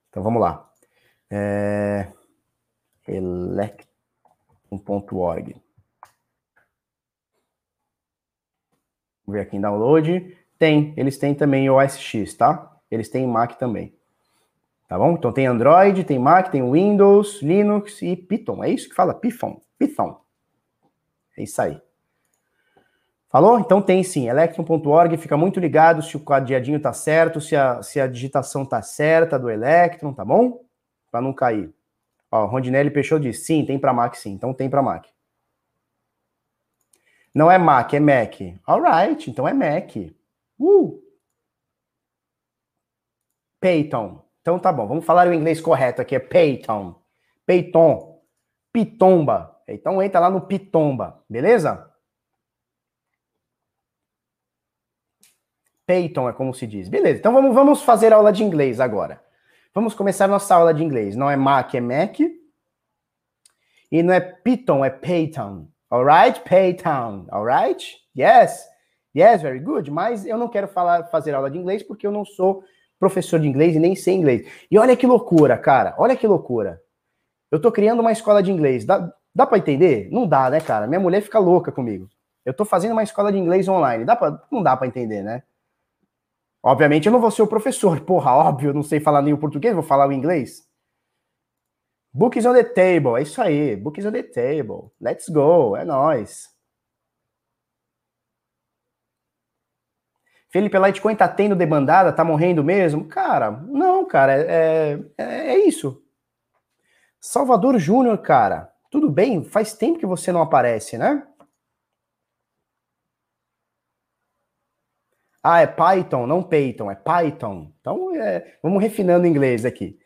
B: Então vamos lá. É... Electron.org. Vamos ver aqui em download. Tem, eles têm também OS tá? Eles têm Mac também. Tá bom? Então tem Android, tem Mac, tem Windows, Linux e Python. É isso que fala? Python. Python. É isso aí. Falou? Então tem sim, electron.org, fica muito ligado se o cadeadinho tá certo, se a, se a digitação tá certa do Electron, tá bom? Para não cair. Ó, Rondinelli Peixoto diz, sim, tem para Mac sim, então tem para Mac. Não é Mac, é Mac. Alright, então é Mac. Uh! Peyton. Então tá bom, vamos falar o inglês correto aqui, é Peyton. Peyton. Pitomba. Então entra lá no Pitomba, beleza? Peyton é como se diz. Beleza, então vamos, vamos fazer aula de inglês agora. Vamos começar nossa aula de inglês. Não é Mac, é Mac. E não é Python, é Peyton. Alright? Paytown. Alright? Yes. Yes, very good. Mas eu não quero falar, fazer aula de inglês porque eu não sou professor de inglês e nem sei inglês. E olha que loucura, cara. Olha que loucura. Eu tô criando uma escola de inglês. Dá, dá para entender? Não dá, né, cara? Minha mulher fica louca comigo. Eu tô fazendo uma escola de inglês online. Dá pra, não dá para entender, né? Obviamente eu não vou ser o professor. Porra, óbvio, eu não sei falar nem o português, vou falar o inglês. Books on the table, é isso aí. Books on the table. Let's go, é nós. Felipe Litecoin tá tendo demandada, tá morrendo mesmo? Cara, não, cara, é, é, é isso. Salvador Júnior, cara, tudo bem? Faz tempo que você não aparece, né? Ah, é Python, não Python, é Python. Então, é, vamos refinando o inglês aqui.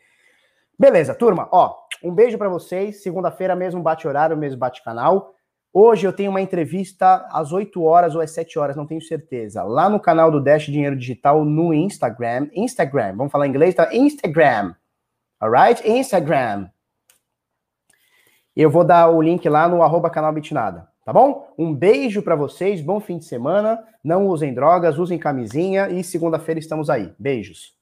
B: Beleza, turma, ó, um beijo para vocês. Segunda-feira, mesmo bate-horário, mesmo bate-canal. Hoje eu tenho uma entrevista às 8 horas ou às 7 horas, não tenho certeza. Lá no canal do Dash Dinheiro Digital no Instagram. Instagram, vamos falar em inglês? Tá? Instagram. Alright? Instagram. Eu vou dar o link lá no arroba canal Bitnada, tá bom? Um beijo para vocês, bom fim de semana. Não usem drogas, usem camisinha e segunda-feira estamos aí. Beijos.